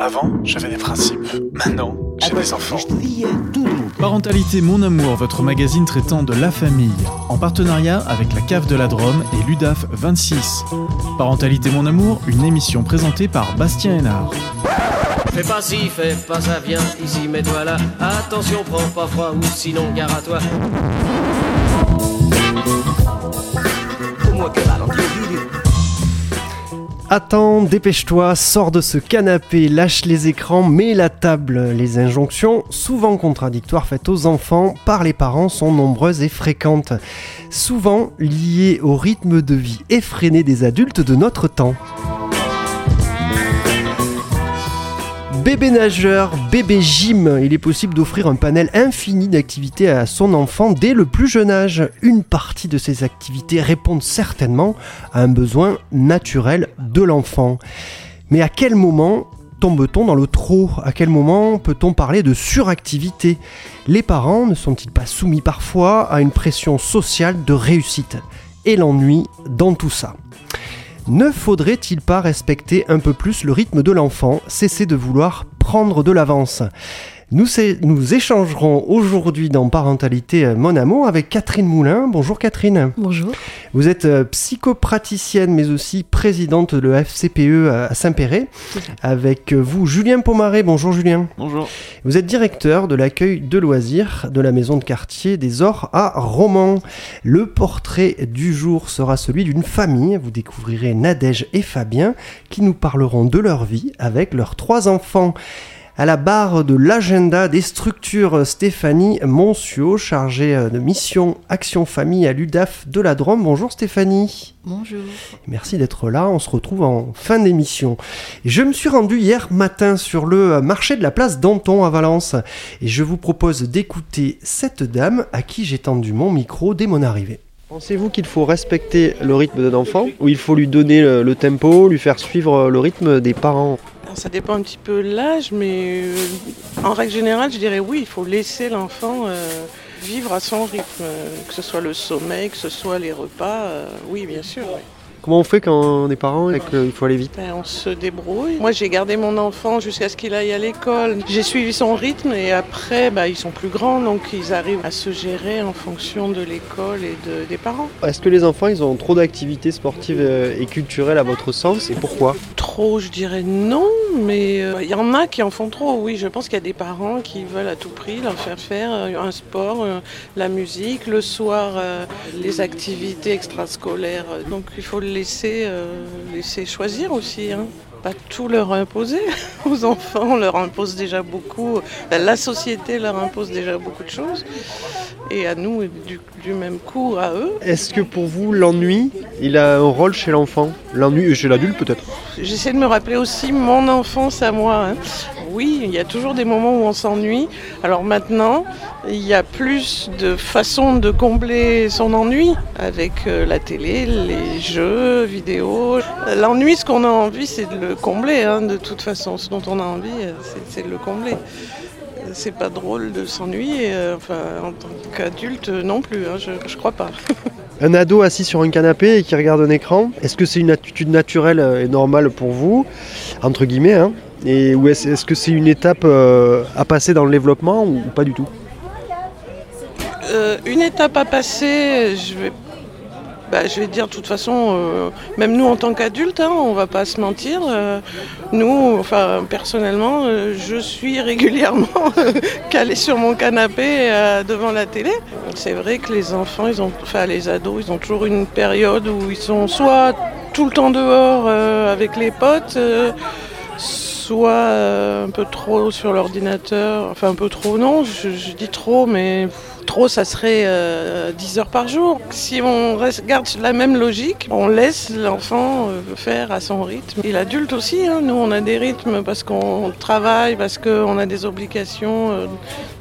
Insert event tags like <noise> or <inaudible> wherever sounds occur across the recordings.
Avant, j'avais des principes. Maintenant, j'ai des enfants. Parentalité Mon Amour, votre magazine traitant de la famille, en partenariat avec la Cave de la Drôme et l'UDAF 26. Parentalité Mon Amour, une émission présentée par Bastien Hénard. Fais pas ci, fais pas ça, viens ici, mets-toi là. Attention, prends pas froid ou sinon gare à toi. Attends, dépêche-toi, sors de ce canapé, lâche les écrans, mets la table. Les injonctions, souvent contradictoires faites aux enfants par les parents, sont nombreuses et fréquentes. Souvent liées au rythme de vie effréné des adultes de notre temps. Bébé nageur, bébé gym, il est possible d'offrir un panel infini d'activités à son enfant dès le plus jeune âge. Une partie de ces activités répondent certainement à un besoin naturel de l'enfant. Mais à quel moment tombe-t-on dans le trop? À quel moment peut-on parler de suractivité? Les parents ne sont-ils pas soumis parfois à une pression sociale de réussite? Et l'ennui dans tout ça? Ne faudrait-il pas respecter un peu plus le rythme de l'enfant, cesser de vouloir prendre de l'avance nous, nous, échangerons aujourd'hui dans Parentalité euh, Mon Amour avec Catherine Moulin. Bonjour Catherine. Bonjour. Vous êtes euh, psychopraticienne mais aussi présidente de la FCPE à Saint-Péret. Avec euh, vous Julien Pomaré. Bonjour Julien. Bonjour. Vous êtes directeur de l'accueil de loisirs de la maison de quartier des Ors à Romans. Le portrait du jour sera celui d'une famille. Vous découvrirez Nadège et Fabien qui nous parleront de leur vie avec leurs trois enfants à la barre de l'agenda des structures Stéphanie Moncio, chargée euh, de mission Action Famille à l'UDAF de la Drôme. Bonjour Stéphanie. Bonjour. Merci d'être là, on se retrouve en fin d'émission. Je me suis rendu hier matin sur le marché de la place Danton à Valence et je vous propose d'écouter cette dame à qui j'ai tendu mon micro dès mon arrivée. Pensez-vous qu'il faut respecter le rythme d'un enfant ou il faut lui donner le tempo, lui faire suivre le rythme des parents? Ça dépend un petit peu l'âge, mais euh, en règle générale, je dirais oui, il faut laisser l'enfant euh, vivre à son rythme, euh, que ce soit le sommeil, que ce soit les repas, oui, bien sûr. Comment on fait quand on est parent et qu'il faut aller vite ben, On se débrouille. Moi, j'ai gardé mon enfant jusqu'à ce qu'il aille à l'école. J'ai suivi son rythme et après, ben, ils sont plus grands, donc ils arrivent à se gérer en fonction de l'école et des parents. Est-ce que les enfants, ils ont trop d'activités sportives et culturelles à votre sens et pourquoi? Trop, je dirais non, mais euh, il y en a qui en font trop. Oui, je pense qu'il y a des parents qui veulent à tout prix leur faire faire euh, un sport, euh, la musique, le soir, les activités extrascolaires. Donc il faut laisser, euh, laisser choisir aussi. Hein. Pas tout leur imposer <laughs> aux enfants, on leur impose déjà beaucoup. La société leur impose déjà beaucoup de choses. Et à nous, du, même coup, à eux. Est-ce que pour vous, l'ennui, il a un rôle chez l'enfant? L'ennui chez l'adulte peut-être? J'essaie de me rappeler aussi mon enfance à moi. Hein oui, il y a toujours des moments où on s'ennuie. Alors maintenant, il y a plus de façons de combler son ennui avec euh, la télé, les jeux vidéo. L'ennui, ce qu'on a envie, c'est de le combler. Hein, de toute façon, ce dont on a envie, euh, c'est de le combler. C'est pas drôle de s'ennuyer, euh, enfin, en tant qu'adulte non plus, hein, je, crois pas. <laughs> un ado assis sur un canapé et qui regarde un écran, est-ce que c'est une attitude naturelle et normale pour vous, entre guillemets, hein? Et est-ce que c'est une étape euh, à passer dans le développement ou pas du tout euh, Une étape à passer, je vais, bah, je vais dire de toute façon, euh, même nous en tant qu'adultes, hein, on va pas se mentir. nous, enfin personnellement, je suis <laughs> régulièrement <laughs> calé sur mon canapé devant la télé. C'est vrai que les enfants, ils ont, enfin les ados, ils ont toujours une période où ils sont soit tout le temps dehors avec les potes soit euh, un peu trop sur l'ordinateur, enfin un peu trop, non, je, dis trop, mais trop ça serait 10 euh, heures par jour. Si on garde la même logique, on laisse l'enfant euh, faire à son rythme. Et l'adulte aussi, hein. nous on a des rythmes parce qu'on travaille, parce qu'on a des obligations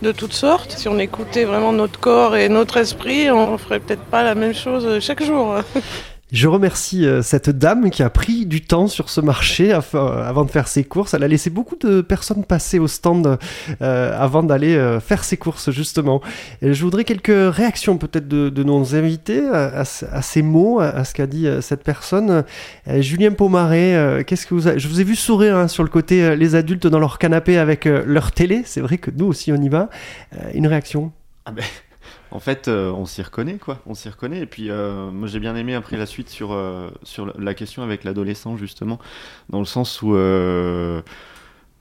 de toutes sortes. Si on écoutait vraiment notre corps et notre esprit, on ferait peut-être pas la même chose chaque jour. <laughs> Je remercie euh, cette dame qui a pris du temps sur ce marché avant de faire ses courses. Elle a laissé beaucoup de personnes passer au stand euh, avant d'aller euh, faire ses courses, justement. Je voudrais quelques réactions peut-être de, nos invités à, ces mots, à, ce qu'a dit cette personne. Julien Pomaré, qu'est-ce que vous Je vous ai vu sourire hein, sur le côté les adultes dans leur canapé avec leur télé. C'est vrai que nous aussi on y va. une réaction? Ah ben, en fait, euh, on s'y reconnaît, quoi. On s'y reconnaît. Et puis, euh, moi, j'ai bien aimé après la suite sur, euh, sur la question avec l'adolescent, justement, dans le sens où.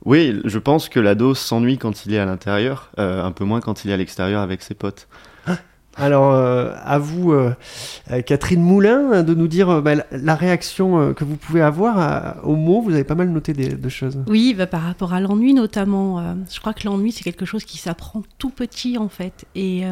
Oui, je pense que l'ado s'ennuie quand il est à l'intérieur, un peu moins quand il est à l'extérieur avec ses potes. Alors, euh, à vous, euh, euh, Catherine Moulin, de nous dire bah, la réaction que vous pouvez avoir au mot. Vous avez pas mal noté des, de choses. Oui, bah, par rapport à l'ennui notamment. je crois que l'ennui, c'est quelque chose qui s'apprend tout petit, en fait. Et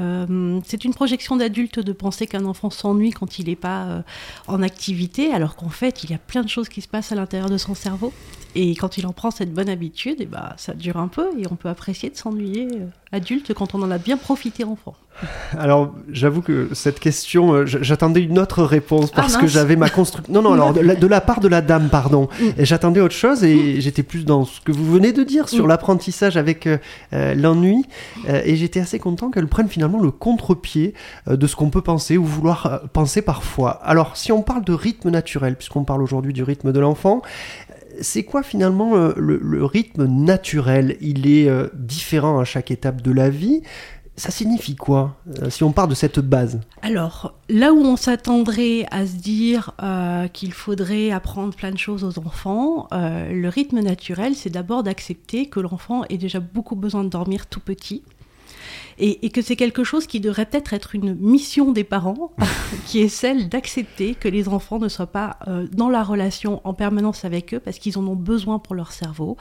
c'est une projection d'adulte de penser qu'un enfant s'ennuie quand il n'est pas en activité, alors qu'en fait, il y a plein de choses qui se passent à l'intérieur de son cerveau. Et quand il en prend cette bonne habitude, eh bah, ça dure un peu et on peut apprécier de s'ennuyer adulte quand on en a bien profité enfant. Alors, j'avoue que cette question, euh, j'attendais une autre réponse parce ah, que j'avais ma construction. Non, non, alors de la, part de la dame, pardon. Mm. Et j'attendais autre chose et mm. j'étais plus dans ce que vous venez de dire sur mm. l'apprentissage avec euh, euh, l'ennui. et j'étais assez content qu'elle prenne finalement le contre-pied de ce qu'on peut penser ou vouloir penser parfois. Alors, si on parle de rythme naturel, puisqu'on parle aujourd'hui du rythme de l'enfant, c'est quoi finalement le, rythme naturel? Il est différent à chaque étape de la vie ça signifie quoi euh, si on part de cette base? Alors, là où on s'attendrait à se dire euh, qu'il faudrait apprendre plein de choses aux enfants, euh, le rythme naturel, c'est d'abord d'accepter que l'enfant ait déjà beaucoup besoin de dormir tout petit. Et, que c'est quelque chose qui devrait peut-être être une mission des parents, <laughs> qui est celle d'accepter que les enfants ne soient pas dans la relation en permanence avec eux parce qu'ils en ont besoin pour leur cerveau.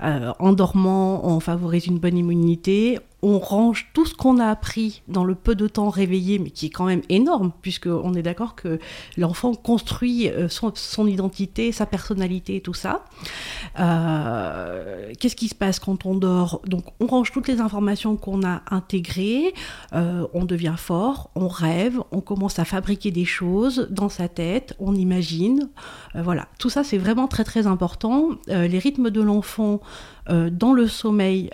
en dormant, on favorise une bonne immunité, on range tout ce qu'on a appris dans le peu de temps réveillé, mais qui est quand même énorme, puisqu'on est d'accord que l'enfant construit euh, son, identité, sa personnalité tout ça. Euh, qu'est-ce qui se passe quand on dort? Donc on range toutes les informations qu'on a intégrées, euh, on devient fort, on rêve, on commence à fabriquer des choses dans sa tête, on imagine. voilà, tout ça c'est vraiment très très important. les rythmes de l'enfant dans le sommeil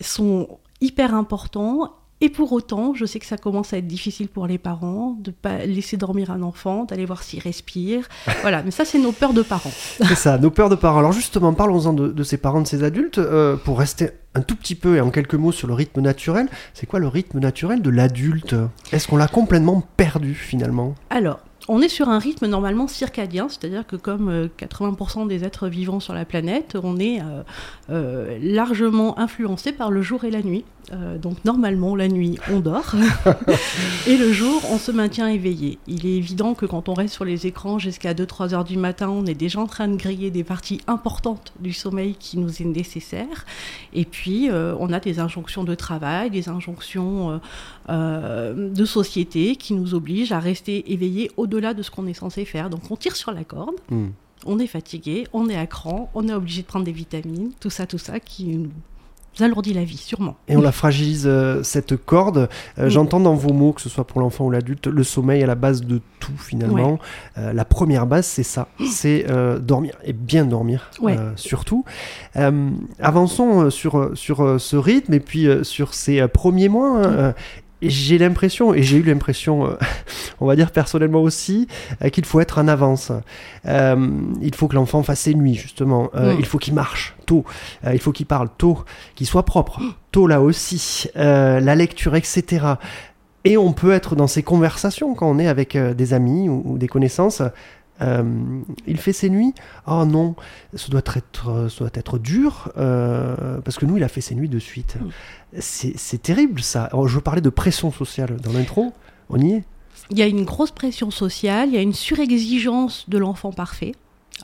sont hyper importants. Et pour autant, je sais que ça commence à être difficile pour les parents de pas laisser dormir un enfant, d'aller voir s'il respire. <laughs> Voilà, mais ça, c'est nos peurs de parents. c'est ça, nos peurs de parents. Alors justement, parlons-en de, ces parents, de ces adultes, euh, pour rester un tout petit peu et en quelques mots sur le rythme naturel. C'est quoi le rythme naturel de l'adulte? Est-ce qu'on l'a complètement perdu finalement? Alors, on est sur un rythme normalement circadien, c'est-à-dire que comme 80% euh, des êtres vivants sur la planète, on est euh, euh, largement influencé par le jour et la nuit. Donc normalement, la nuit, on dort, <laughs> et le jour, on se maintient éveillé. Il est évident que quand on reste sur les écrans jusqu'à 2-3 heures du matin, on est déjà en train de griller des parties importantes du sommeil qui nous est nécessaire. Et puis, on a des injonctions de travail, des injonctions de société qui nous obligent à rester éveillés au au-delà de ce qu'on est censé faire. Donc on tire sur la corde, hmm. on est fatigué, on est à cran, on est obligé de prendre des vitamines, tout ça, tout ça qui nous alourdit la vie, sûrement. Et on la fragilise, euh, cette corde. Euh, j'entends dans vos mots, que ce soit pour l'enfant ou l'adulte, le sommeil à la base de tout, finalement. Euh, la première base, c'est ça. C'est dormir, et bien dormir, surtout. avançons sur, sur ce rythme, et puis sur ces premiers mois. Hein, j'ai l'impression, et j'ai eu l'impression, euh, <laughs> on va dire personnellement aussi, euh, qu'il faut être en avance. Euh, il faut que l'enfant fasse ses nuits, justement. Mm. Il faut qu'il marche tôt. il faut qu'il parle tôt, qu'il soit propre tôt là aussi. la lecture, etc. Et on peut être dans ces conversations quand on est avec des amis ou des connaissances euh, il fait ses nuits Oh non, ça doit être, ça doit être dur, euh, parce que nous, il a fait ses nuits de suite. Mm. C'est terrible ça. je parler de pression sociale dans l'intro, on y est? Il y a une grosse pression sociale, il y a une surexigence de l'enfant parfait.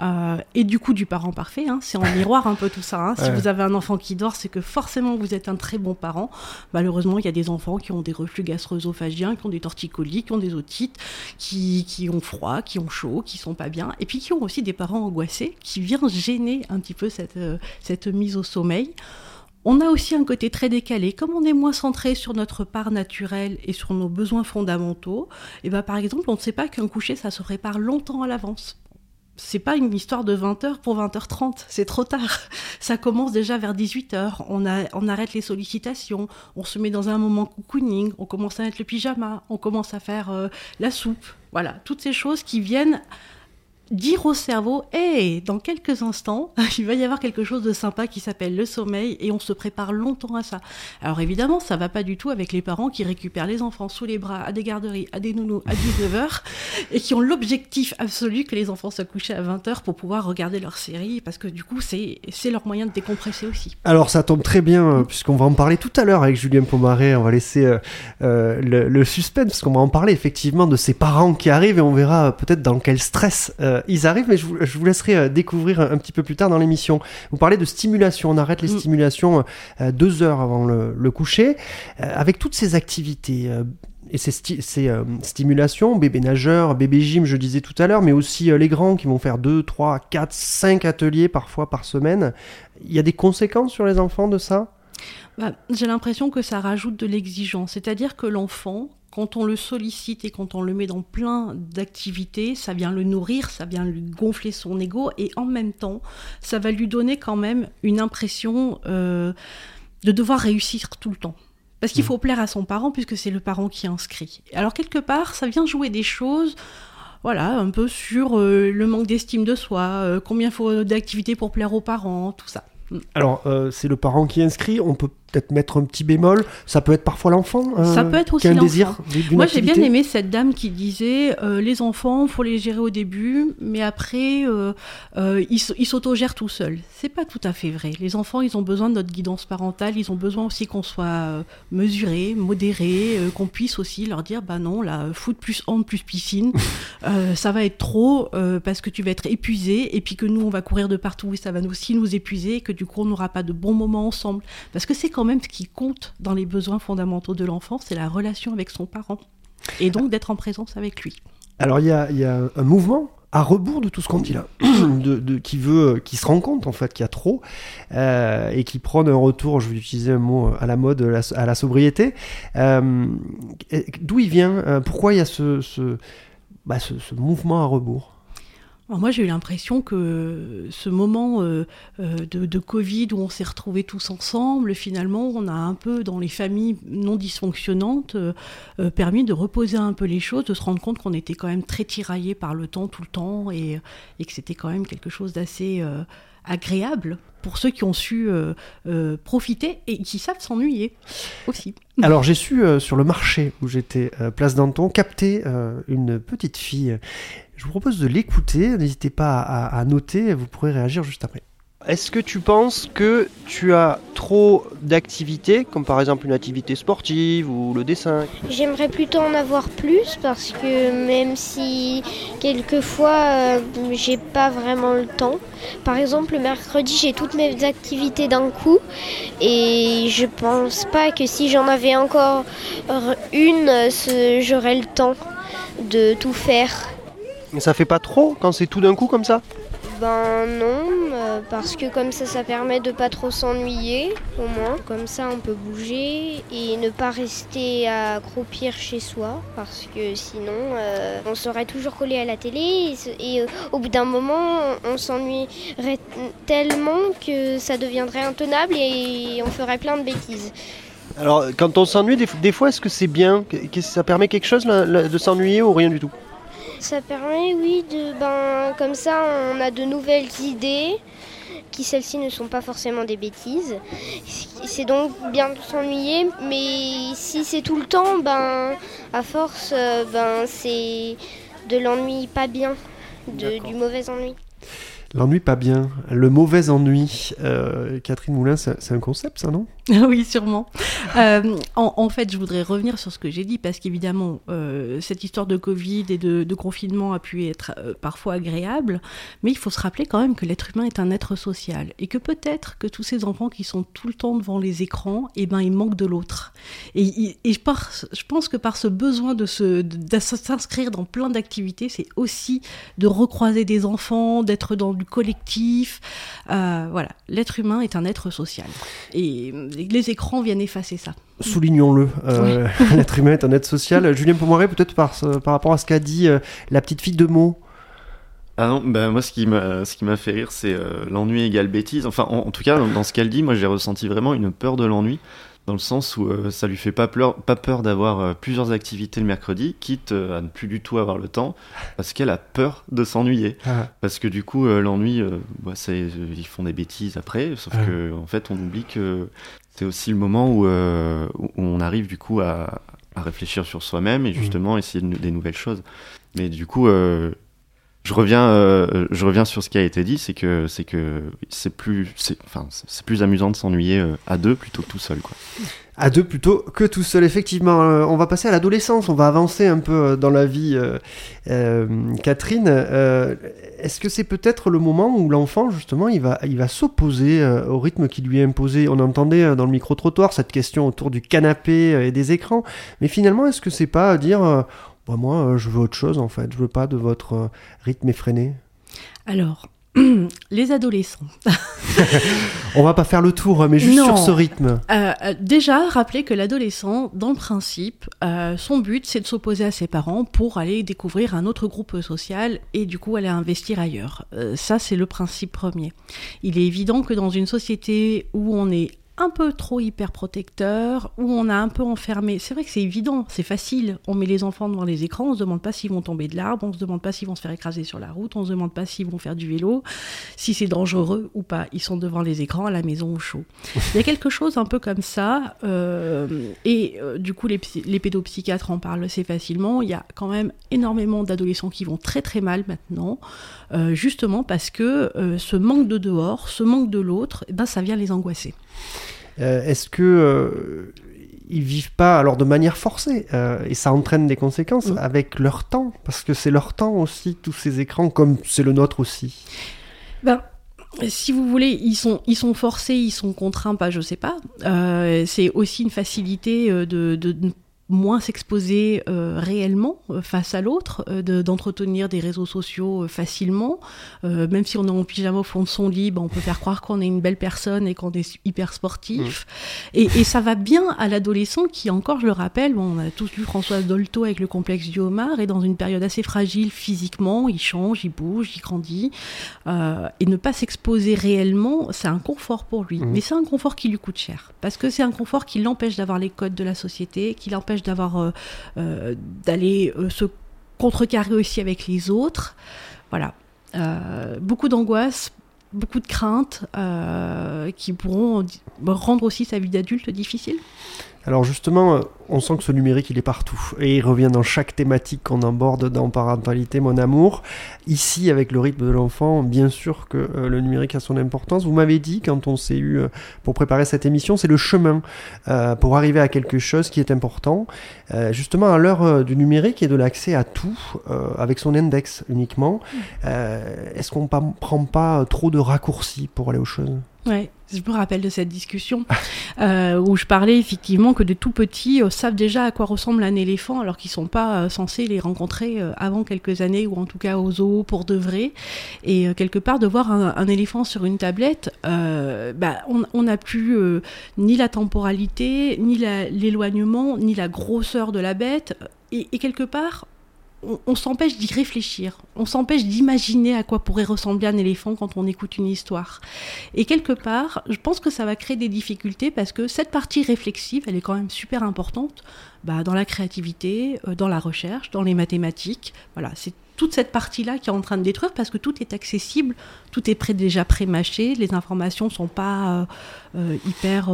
Euh, et du coup du parent parfait. Hein. c'est en <laughs> miroir un peu tout ça. Hein. Si vous avez un enfant qui dort, c'est que forcément vous êtes un très bon parent. Malheureusement, il y a des enfants qui ont des reflux gastro-œsophagiens, qui ont des torticolis, qui ont des otites, qui, qui, ont froid, qui ont chaud, qui sont pas bien, et puis qui ont aussi des parents angoissés, qui viennent gêner un petit peu cette, euh, cette mise au sommeil. on a aussi un côté très décalé. Comme on est moins centré sur notre part naturelle et sur nos besoins fondamentaux, et ben par exemple, on ne sait pas qu'un coucher, ça se prépare longtemps à l'avance c'est pas une histoire de 20h pour 20h30, c'est trop tard. <laughs> Ça commence déjà vers 18h, on, on arrête les sollicitations, on se met dans un moment cocooning, on commence à mettre le pyjama, on commence à faire euh, la soupe. Voilà, toutes ces choses qui viennent dire au cerveau, hé, dans quelques instants, <laughs> il va y avoir quelque chose de sympa qui s'appelle le sommeil et on se prépare longtemps à ça. Alors évidemment, ça va pas du tout avec les parents qui récupèrent les enfants sous les bras à des garderies, à des nounous à 19h <laughs> et qui ont l'objectif absolu que les enfants soient couchés à 20h pour pouvoir regarder leur série parce que du coup, c'est leur moyen de décompresser aussi. Alors ça tombe très bien euh, puisqu'on va en parler tout à l'heure avec Julien Pomaré, on va laisser euh, euh, le, suspense parce qu'on va en parler effectivement de ces parents qui arrivent et on verra peut-être dans quel stress ils arrivent, mais je vous, laisserai euh, découvrir un, petit peu plus tard dans l'émission. Vous parlez de stimulation, on arrête les mm. stimulations euh, deux heures avant le, coucher, euh, avec toutes ces activités et ces, stimulations, bébé nageur, bébé gym, je disais tout à l'heure, mais aussi les grands qui vont faire 2, 3, 4, 5 ateliers parfois par semaine. Il y a des conséquences sur les enfants de ça? Bah, J'ai l'impression que ça rajoute de l'exigence, c'est-à-dire que l'enfant, quand on le sollicite et quand on le met dans plein d'activités, ça vient le nourrir, ça vient lui gonfler son ego et en même temps, ça va lui donner quand même une impression euh, de devoir réussir tout le temps. Parce qu'il mmh. faut plaire à son parent puisque c'est le parent qui inscrit. Alors quelque part, ça vient jouer des choses voilà, un peu sur euh, le manque d'estime de soi, euh, combien il faut d'activités pour plaire aux parents, tout ça. Alors, c'est le parent qui inscrit, on peut peut-être mettre un petit bémol. Ça peut être parfois l'enfant. Euh, ça peut être aussi un désir. Moi, j'ai bien aimé cette dame qui disait euh, les enfants, faut les gérer au début, mais après, euh, ils s'autogèrent tout seuls. C'est pas tout à fait vrai. Les enfants, ils ont besoin de notre guidance parentale. Ils ont besoin aussi qu'on soit mesuré, modéré, qu'on puisse aussi leur dire bah non, là, foot plus hand plus piscine, <laughs> ça va être trop parce que tu vas être épuisé et puis que nous, on va courir de partout et ça va aussi nous épuiser et que du coup, on n'aura pas de bons moments ensemble. Parce que c'est quand même ce qui compte dans les besoins fondamentaux de l'enfant, c'est la relation avec son parent. Et donc d'être en présence avec lui. Alors il y a, un mouvement à rebours de tout ce qu'on dit là, <coughs> de, qui veut, qui se rend compte en fait qu'il y a trop euh, et qui prend un retour, je vais utiliser un mot à la mode, à la sobriété. Euh, d'où il vient euh, Pourquoi il y a ce, ce, bah, ce mouvement à rebours? Moi, j'ai eu l'impression que ce moment euh, euh, de, Covid où on s'est retrouvés tous ensemble, finalement, on a un peu, dans les familles non dysfonctionnantes, euh, permis de reposer un peu les choses, de se rendre compte qu'on était quand même très tiraillés par le temps tout le temps et, et que c'était quand même quelque chose d'assez agréable pour ceux qui ont su profiter et qui savent s'ennuyer aussi. Alors j'ai su sur le marché où j'étais, place Danton, capter une petite fille je vous propose de l'écouter, n'hésitez pas à, noter, vous pourrez réagir juste après. Est-ce que tu penses que tu as trop d'activités, comme par exemple une activité sportive ou le dessin? J'aimerais plutôt en avoir plus parce que même si quelquefois euh, j'ai pas vraiment le temps. Par exemple, le mercredi j'ai toutes mes activités d'un coup et je pense pas que si j'en avais encore une, j'aurais le temps de tout faire. Mais ça fait pas trop quand c'est tout d'un coup comme ça Ben non, euh, parce que comme ça, ça permet de pas trop s'ennuyer, au moins. Comme ça, on peut bouger et ne pas rester à croupir chez soi, parce que sinon, euh, on serait toujours collé à la télé et, euh, au bout d'un moment, on s'ennuierait tellement que ça deviendrait intenable et on ferait plein de bêtises. Alors, quand on s'ennuie, des, fois, est-ce que c'est bien? Ça permet quelque chose de s'ennuyer ou rien du tout? Ça permet, oui, de, ben, comme ça, on a de nouvelles idées, qui celles-ci ne sont pas forcément des bêtises. C'est donc bien de s'ennuyer, mais si c'est tout le temps, ben, à force, euh, ben, c'est de l'ennui pas bien, du mauvais ennui. L'ennui pas bien, le mauvais ennui. Euh, Catherine Moulin, c'est un concept, ça, non? <laughs> oui, sûrement. Euh, en, fait, je voudrais revenir sur ce que j'ai dit, parce qu'évidemment, euh, cette histoire de Covid et de, confinement a pu être euh, parfois agréable, mais il faut se rappeler quand même que l'être humain est un être social, et que peut-être que tous ces enfants qui sont tout le temps devant les écrans, eh ben, ils manquent de l'autre. Et, je, pense que par ce besoin de s'inscrire dans plein d'activités, c'est aussi de recroiser des enfants, d'être dans du collectif. voilà, l'être humain est un être social. Et les écrans viennent effacer ça. Soulignons-le, euh, <laughs> l'être humain est un être social. Julien Pomoret, peut-être par, par rapport à ce qu'a dit euh, la petite fille de mots ah non, bah moi ce qui m'a ce qui m'a fait rire c'est euh, l'ennui égale bêtise. Enfin en, tout cas dans, ce qu'elle dit, moi j'ai ressenti vraiment une peur de l'ennui dans le sens où ça lui fait pas peur, pas peur d'avoir plusieurs activités le mercredi, quitte à ne plus du tout avoir le temps, parce qu'elle a peur de s'ennuyer. Ah. Parce que du coup l'ennui, bah, ils font des bêtises après, sauf qu'en que en fait on oublie que c'est aussi le moment où, euh, on arrive du coup à, réfléchir sur soi-même et mm. justement essayer des nouvelles choses. Mais du coup, euh, je reviens, euh, je reviens sur ce qui a été dit, c'est que c'est que c'est plus, c'est plus amusant de s'ennuyer à deux plutôt que tout seul. À deux plutôt que tout seul, effectivement. on va passer à l'adolescence, on va avancer un peu dans la vie. Catherine, est-ce que c'est peut-être le moment où l'enfant, justement, il va, il va s'opposer au rythme qui lui est imposé? On entendait dans le micro-trottoir cette question autour du canapé et des écrans, mais finalement, est-ce que c'est pas dire bah, moi, euh, je veux autre chose en fait. Je veux pas de votre euh, rythme effréné. Alors, <clears throat> les adolescents. <laughs> On va pas faire le tour, mais juste sur ce rythme. Euh, déjà, rappelez que l'adolescent, dans le principe, son but, c'est de s'opposer à ses parents pour aller découvrir un autre groupe social et du coup aller investir ailleurs. ça, c'est le principe premier. Il est évident que dans une société où on est un peu trop hyper protecteur, où on a un peu enfermé. C'est vrai que c'est évident, c'est facile. On met les enfants devant les écrans, on se demande pas s'ils vont tomber de l'arbre, on se demande pas s'ils vont se faire écraser sur la route, on se demande pas s'ils vont faire du vélo, si c'est dangereux ou pas. Ils sont devant les écrans à la maison au chaud. Il y a quelque chose un peu comme ça, euh, et euh, du coup les, les pédopsychiatres en parlent assez facilement. Il y a quand même énormément d'adolescents qui vont très très mal maintenant, euh, justement parce que ce manque de dehors, ce manque de l'autre, eh ben, ça vient les angoisser. Euh, est-ce que euh, ils vivent pas alors de manière forcée euh, et ça entraîne des conséquences avec leur temps parce que c'est leur temps aussi tous ces écrans comme c'est le nôtre aussi. Ben si vous voulez, ils sont, ils sont forcés, ils sont contraints, pas, je sais pas. c'est aussi une facilité de, de, moins s'exposer euh, réellement euh, face à l'autre, euh, d'entretenir des réseaux sociaux facilement. même si on est en pyjama au fond de son lit, ben, on peut faire croire qu'on est une belle personne et qu'on est hyper sportif. Mmh. Et, et, ça va bien à l'adolescent qui, encore, je le rappelle, bon, on a tous vu Françoise Dolto avec le complexe du homard, et dans une période assez fragile physiquement, il change, il bouge, il grandit. et ne pas s'exposer réellement, c'est un confort pour lui. Mmh. Mais c'est un confort qui lui coûte cher. Parce que c'est un confort qui l'empêche d'avoir les codes de la société, qui l'empêche euh, euh, d'aller euh, se contrecarrer aussi avec les autres. Voilà. beaucoup d'angoisse, beaucoup de craintes qui pourront rendre aussi sa vie d'adulte difficile. Alors justement, euh, on sent que ce numérique, il est partout. Et il revient dans chaque thématique qu'on aborde dans Parentalité, mon amour. Ici, avec le rythme de l'enfant, bien sûr que euh, le numérique a son importance. Vous m'avez dit, quand on s'est eu euh, pour préparer cette émission, c'est le chemin pour arriver à quelque chose qui est important. justement, à l'heure du numérique et de l'accès à tout, avec son index uniquement, est-ce qu'on ne prend pas trop de raccourcis pour aller aux choses? Ouais, je me rappelle de cette discussion <laughs> euh, où je parlais effectivement que de tout petits euh, savent déjà à quoi ressemble un éléphant alors qu'ils sont pas euh, censés les rencontrer avant quelques années ou en tout cas aux zoos pour de vrai. Et quelque part de voir un, éléphant sur une tablette, bah, on n'a plus ni la temporalité, ni l'éloignement, ni la grosseur de la bête. et quelque part, on, s'empêche d'y réfléchir, on s'empêche d'imaginer à quoi pourrait ressembler un éléphant quand on écoute une histoire. Et quelque part, je pense que ça va créer des difficultés parce que cette partie réflexive, elle est quand même super importante bah, dans la créativité, euh, dans la recherche, dans les mathématiques. Voilà, c'est toute cette partie-là qui est en train de détruire parce que tout est accessible, tout est prêt, déjà pré-mâché, les informations ne sont pas euh, euh, hyper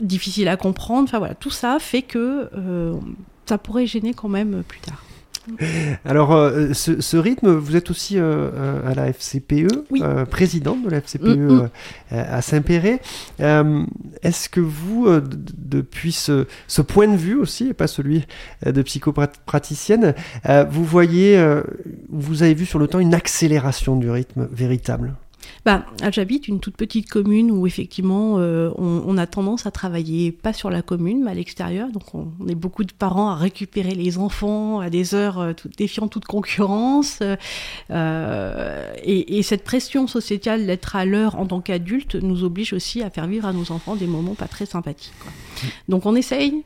difficiles à comprendre. Enfin voilà, tout ça fait que ça pourrait gêner quand même plus tard. Alors, euh, ce, ce rythme, vous êtes aussi euh, euh, à la FCPE, Oui. euh, présidente de la FCPE Mm, mm. euh, à Saint-Péret. Euh, Est-ce que vous, euh, depuis ce, ce point de vue aussi, et pas celui euh, de psychopraticienne, euh, vous voyez, euh, vous avez vu sur le temps une accélération du rythme véritable? Bah, J'habite une toute petite commune où effectivement euh, on, a tendance à travailler pas sur la commune mais à l'extérieur. Donc on, est beaucoup de parents à récupérer les enfants à des heures euh, tout- défiant toute concurrence. euh, et, et cette pression sociétale d'être à l'heure en tant qu'adulte nous oblige aussi à faire vivre à nos enfants des moments pas très sympathiques. Donc on essaye.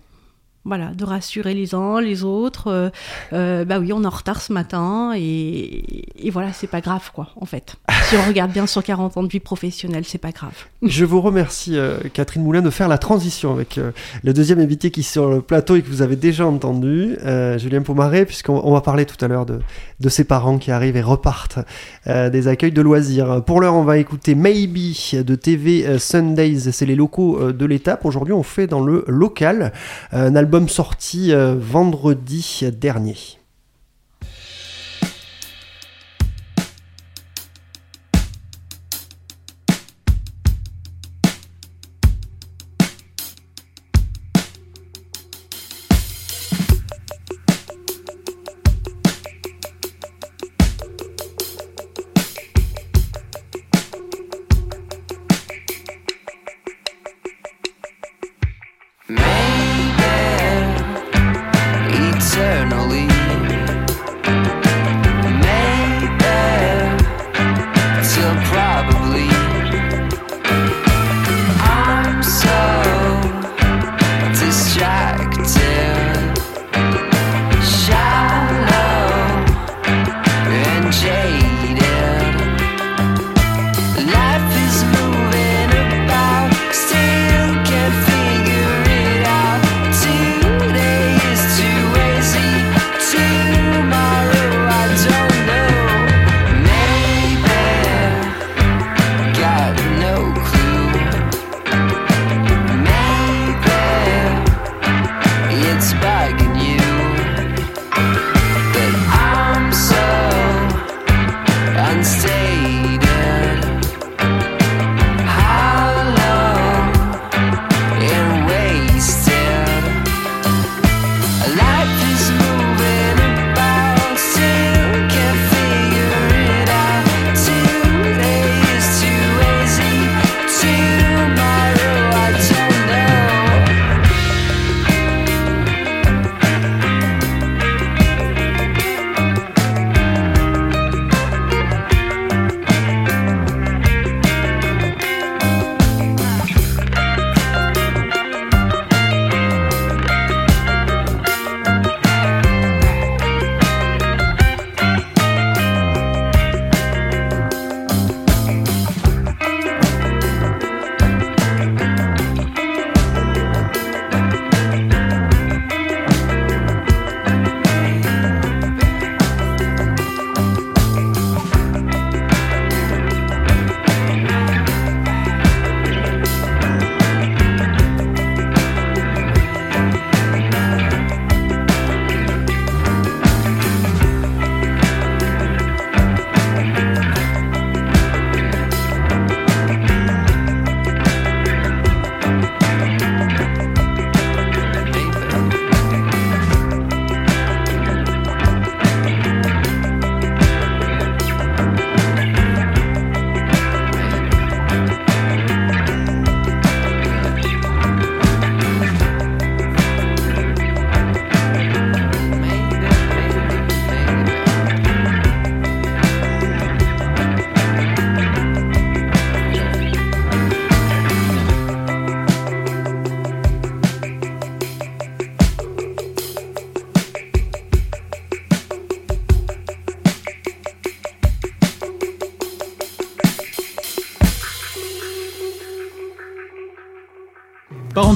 Voilà, de rassurer les uns, les autres. euh, euh, bah oui, on est en retard ce matin et, et voilà, c'est pas grave quoi, en fait. <laughs> Si on regarde bien sur 40 ans de vie professionnelle, c'est pas grave. Je vous remercie, euh, Catherine Moulin, de faire la transition avec euh, le deuxième invité qui est sur le plateau et que vous avez déjà entendu, euh, Julien Pomaré, puisqu'on on va parler tout à l'heure de, de ses parents qui arrivent et repartent des accueils de loisirs. Pour l'heure, on va écouter Maybe de TV Sundays, c'est les locaux de l'étape. Aujourd'hui, on fait dans le local un album sorti euh, vendredi dernier.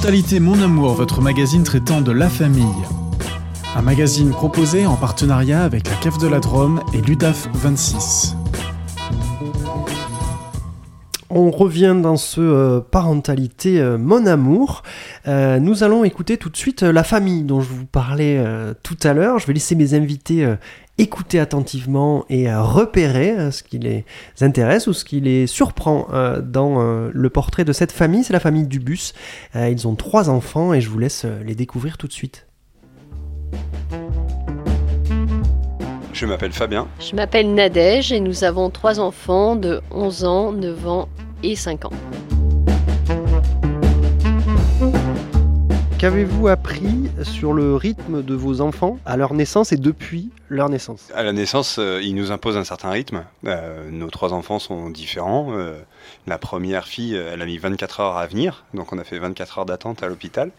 Parentalité Mon Amour, votre magazine traitant de la famille. Un magazine proposé en partenariat avec la Cave de la Drôme et l'UDAF 26. On revient dans ce euh, parentalité euh, mon amour. Euh, nous allons écouter tout de suite euh, la famille dont je vous parlais euh, tout à l'heure. Je vais laisser mes invités euh, écouter attentivement et euh, repérer euh, ce qui les intéresse ou ce qui les surprend euh, dans euh, le portrait de cette famille. C'est la famille Dubus. Euh, ils ont trois enfants et je vous laisse euh, les découvrir tout de suite. Je m'appelle Fabien. Je m'appelle Nadège et nous avons trois enfants de 11 ans, 9 ans et 5 ans. Qu'avez-vous appris sur le rythme de vos enfants à leur naissance et depuis leur naissance? À la naissance, euh, il nous impose un certain rythme. Euh, nos trois enfants sont différents. Euh, la première fille, euh, elle a mis 24 heures à venir, donc on a fait 24 heures d'attente à l'hôpital.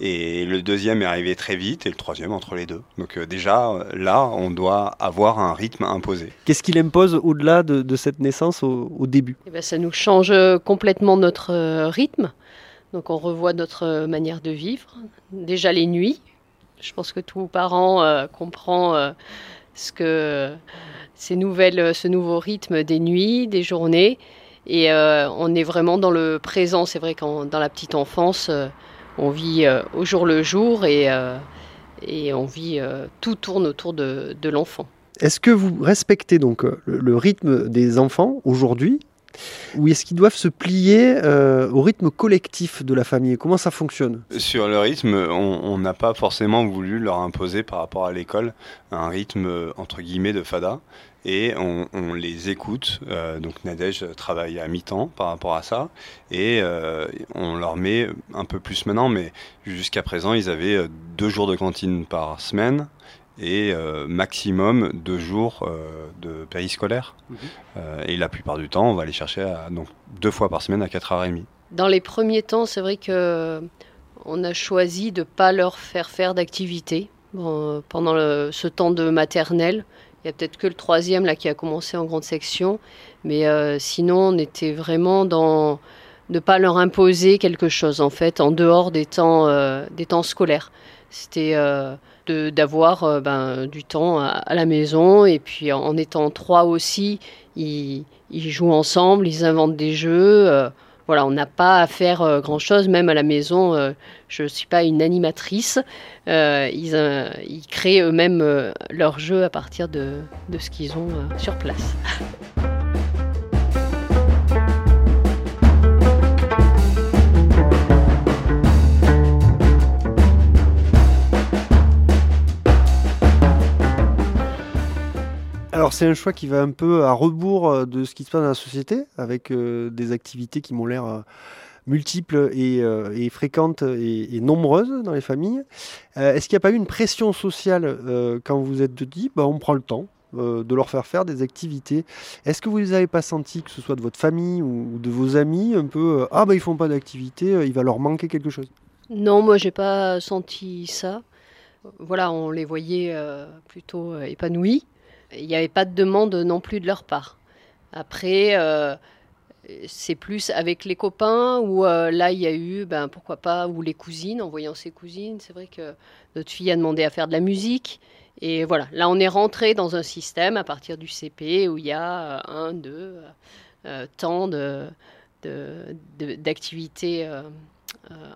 Et le deuxième est arrivé très vite, et le troisième entre les deux. Donc euh, déjà, là, on doit avoir un rythme imposé. Qu'est-ce qu'il impose au-delà de, de cette naissance au, au début? Eh ben, ça nous change complètement notre euh, rythme. Donc on revoit notre euh, manière de vivre. Déjà les nuits. Je pense que tous parents euh, comprend euh, ce que ces nouvelles, ce nouveau rythme des nuits, des journées. Et euh, on est vraiment dans le présent. C'est vrai qu'en dans la petite enfance, euh, on vit euh, au jour le jour et, euh, et on vit, euh, tout tourne autour de, de l'enfant. Est-ce que vous respectez donc euh, le rythme des enfants aujourd'hui? Ou est-ce qu'ils doivent se plier euh, au rythme collectif de la famille? Comment ça fonctionne? Sur le rythme, on n'a pas forcément voulu leur imposer par rapport à l'école un rythme euh, entre guillemets de fada. Et on, les écoute. Euh, donc Nadège travaille à mi-temps par rapport à ça. Et on leur met un peu plus maintenant, mais jusqu'à présent ils avaient deux jours de cantine par semaine et euh, maximum deux jours euh, de périscolaire. Euh, et la plupart du temps, on va les chercher à, donc deux fois par semaine à 4h30. Dans les premiers temps, c'est vrai que on a choisi de pas leur faire faire d'activité Bon, pendant le- ce temps de maternelle. Il y a peut-être que le troisième là qui a commencé en grande section, mais euh, sinon on était vraiment dans ne pas leur imposer quelque chose en fait en dehors des temps euh, des temps scolaires. C'était euh, d'avoir euh, ben, du temps à, la maison et puis en, étant trois aussi, ils, ils jouent ensemble, ils inventent des jeux. euh, voilà, on n'a pas à faire euh, grand-chose, même à la maison. je ne suis pas une animatrice. Ils, ils créent eux-mêmes leurs jeux à partir de, de ce qu'ils ont sur place. <laughs> Alors c'est un choix qui va un peu à rebours euh, de ce qui se passe dans la société, avec euh, des activités qui m'ont l'air euh, multiples et, fréquentes et, nombreuses dans les familles. Est-ce qu'il n'y a pas eu une pression sociale quand vous êtes dit, bah, on prend le temps de leur faire faire des activités? Est-ce que vous les avez pas senti, que ce soit de votre famille ou, de vos amis, un peu, ah bah ils font pas d'activité, il va leur manquer quelque chose? Non, moi, j'ai pas senti ça. Voilà, on les voyait plutôt épanouis. Il n'y avait pas de demande non plus de leur part. Après, euh, c'est plus avec les copains où euh, là, il y a eu, ben, pourquoi pas, ou les cousines, en voyant ses cousines. C'est vrai que notre fille a demandé à faire de la musique. Et voilà, là, on est rentré dans un système à partir du CP où il y a euh, un, deux euh, temps de, d'activités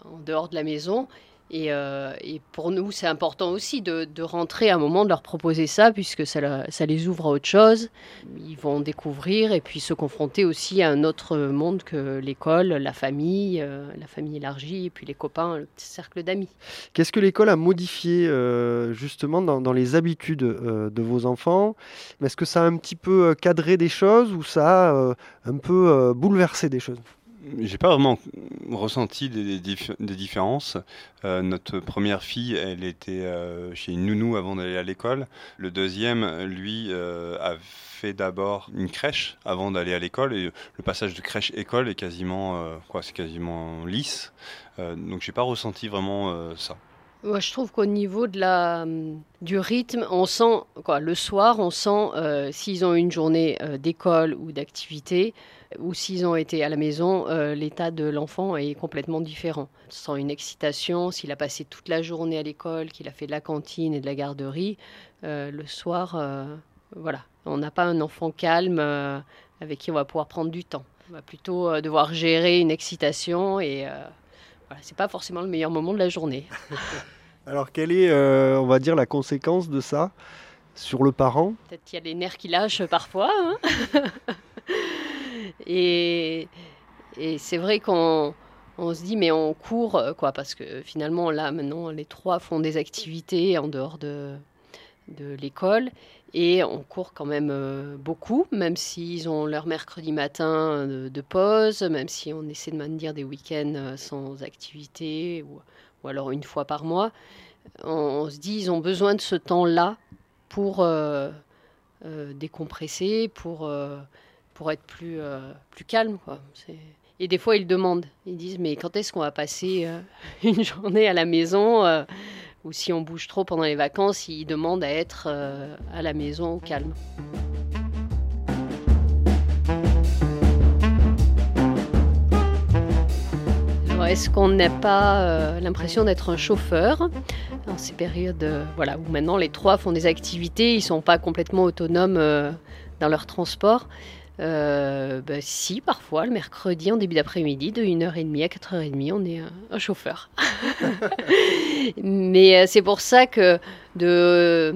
en dehors de la maison. Et, euh, et pour nous, c'est important aussi de, rentrer à un moment, de leur proposer ça, puisque ça, les ouvre à autre chose. Ils vont découvrir et puis se confronter aussi à un autre monde que l'école, la famille, euh, la famille élargie, et puis les copains, le petit cercle d'amis. Qu'est-ce que l'école a modifié euh, justement dans, dans les habitudes de vos enfants? Est-ce que ça a un petit peu cadré des choses ou ça a un peu bouleversé des choses? J'ai pas vraiment ressenti des, des dif- des différences. Euh, notre première fille, elle était euh, chez une nounou avant d'aller à l'école. Le deuxième, lui, euh, a fait d'abord une crèche avant d'aller à l'école. Et le passage de crèche-école est quasiment, quoi, c'est quasiment lisse. Donc j'ai pas ressenti vraiment ça. Moi, je trouve qu'au niveau de la, hum, du rythme, on sent, quoi, le soir, on sent s'ils ont une journée d'école ou d'activité, ou s'ils ont été à la maison, euh, l'état de l'enfant est complètement différent. Sent une excitation, s'il a passé toute la journée à l'école, qu'il a fait de la cantine et de la garderie, euh, le soir, euh, voilà, on n'a pas un enfant calme avec qui on va pouvoir prendre du temps. On va plutôt devoir gérer une excitation et voilà, c'est pas forcément le meilleur moment de la journée. <laughs> Alors, quelle est, on va dire, la conséquence de ça sur le parent? Peut-être qu'il y a des nerfs qui lâchent parfois. hein. <laughs> et c'est vrai qu'on on se dit, mais on court, euh, quoi, parce que finalement, là, maintenant, les trois font des activités en dehors de, l'école. Et on court quand même euh, beaucoup, même s'ils ont leur mercredi matin de, de pause, même si on essaie de maintenir des week-ends euh, sans activité, ou, ou alors une fois par mois. On, se dit, ils ont besoin de ce temps-là pour euh, euh, décompresser, pour, euh, pour être plus, euh, plus calme. Quoi. Et des fois, ils demandent, ils disent, mais quand est-ce qu'on va passer euh, <laughs> une journée à la maison euh, Ou si on bouge trop pendant les vacances, ils demandent à être à la maison au calme. Est-ce qu'on n'a pas l'impression d'être un chauffeur dans ces périodes voilà, où maintenant les trois font des activités, ils ne sont pas complètement autonomes dans leur transport? Euh, bah, Si, parfois, le mercredi en début d'après-midi, de 1h30 à 4h30, on est un, un chauffeur. <laughs> Mais euh, c'est pour ça que de,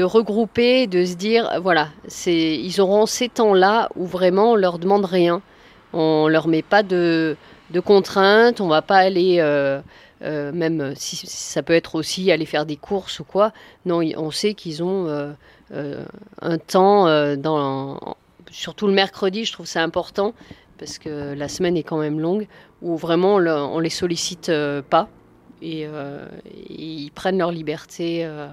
regrouper, de se dire, euh, voilà, c'est, ils auront ces temps-là où vraiment on leur demande rien. On leur met pas de, contraintes, on va pas aller, euh, euh, même si ça peut être aussi aller faire des courses ou quoi. Non, on sait qu'ils ont euh, euh, un temps, euh, dans, surtout le mercredi, je trouve ça important, parce que la semaine est quand même longue, où vraiment on, le- on les sollicite euh, pas, et, euh, et ils prennent leur liberté, euh,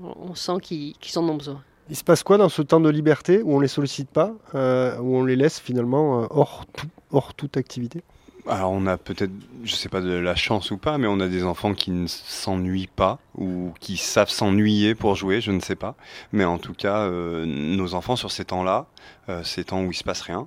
on sent qu'ils en ont besoin. Il se passe quoi dans ce temps de liberté où on les sollicite pas, où on les laisse finalement hors, tout, hors toute activité? Alors on a peut-être, je sais pas de la chance ou pas, mais on a des enfants qui ne s'ennuient pas ou qui savent s'ennuyer pour jouer, je ne sais pas. Mais en tout cas, euh, nos enfants sur ces temps-là, euh, ces temps où il se passe rien,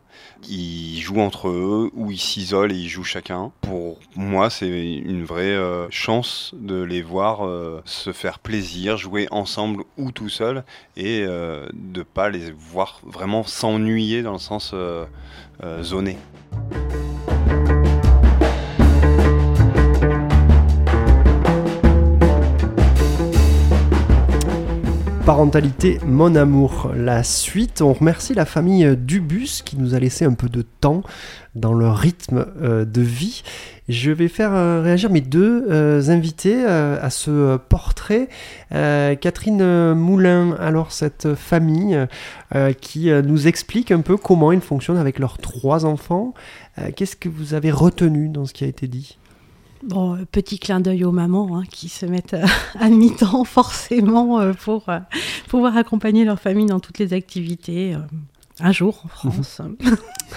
ils jouent entre eux ou ils s'isolent et ils jouent chacun. Pour moi, c'est une vraie euh, chance de les voir se faire plaisir, jouer ensemble ou tout seul et de pas les voir vraiment s'ennuyer dans le sens zoné. Parentalité, mon amour. La suite, on remercie la famille Dubus qui nous a laissé un peu de temps dans leur rythme euh, de vie. Je vais faire euh, réagir mes deux euh, invités à ce portrait. Catherine Moulin, alors cette famille qui nous explique un peu comment ils fonctionnent avec leurs trois enfants. Qu'est-ce que vous avez retenu dans ce qui a été dit? Bon, euh, petit clin d'œil aux mamans hein, qui se mettent euh, <laughs> à mi-temps forcément euh, pour pouvoir accompagner leur famille dans toutes les activités. un jour en France,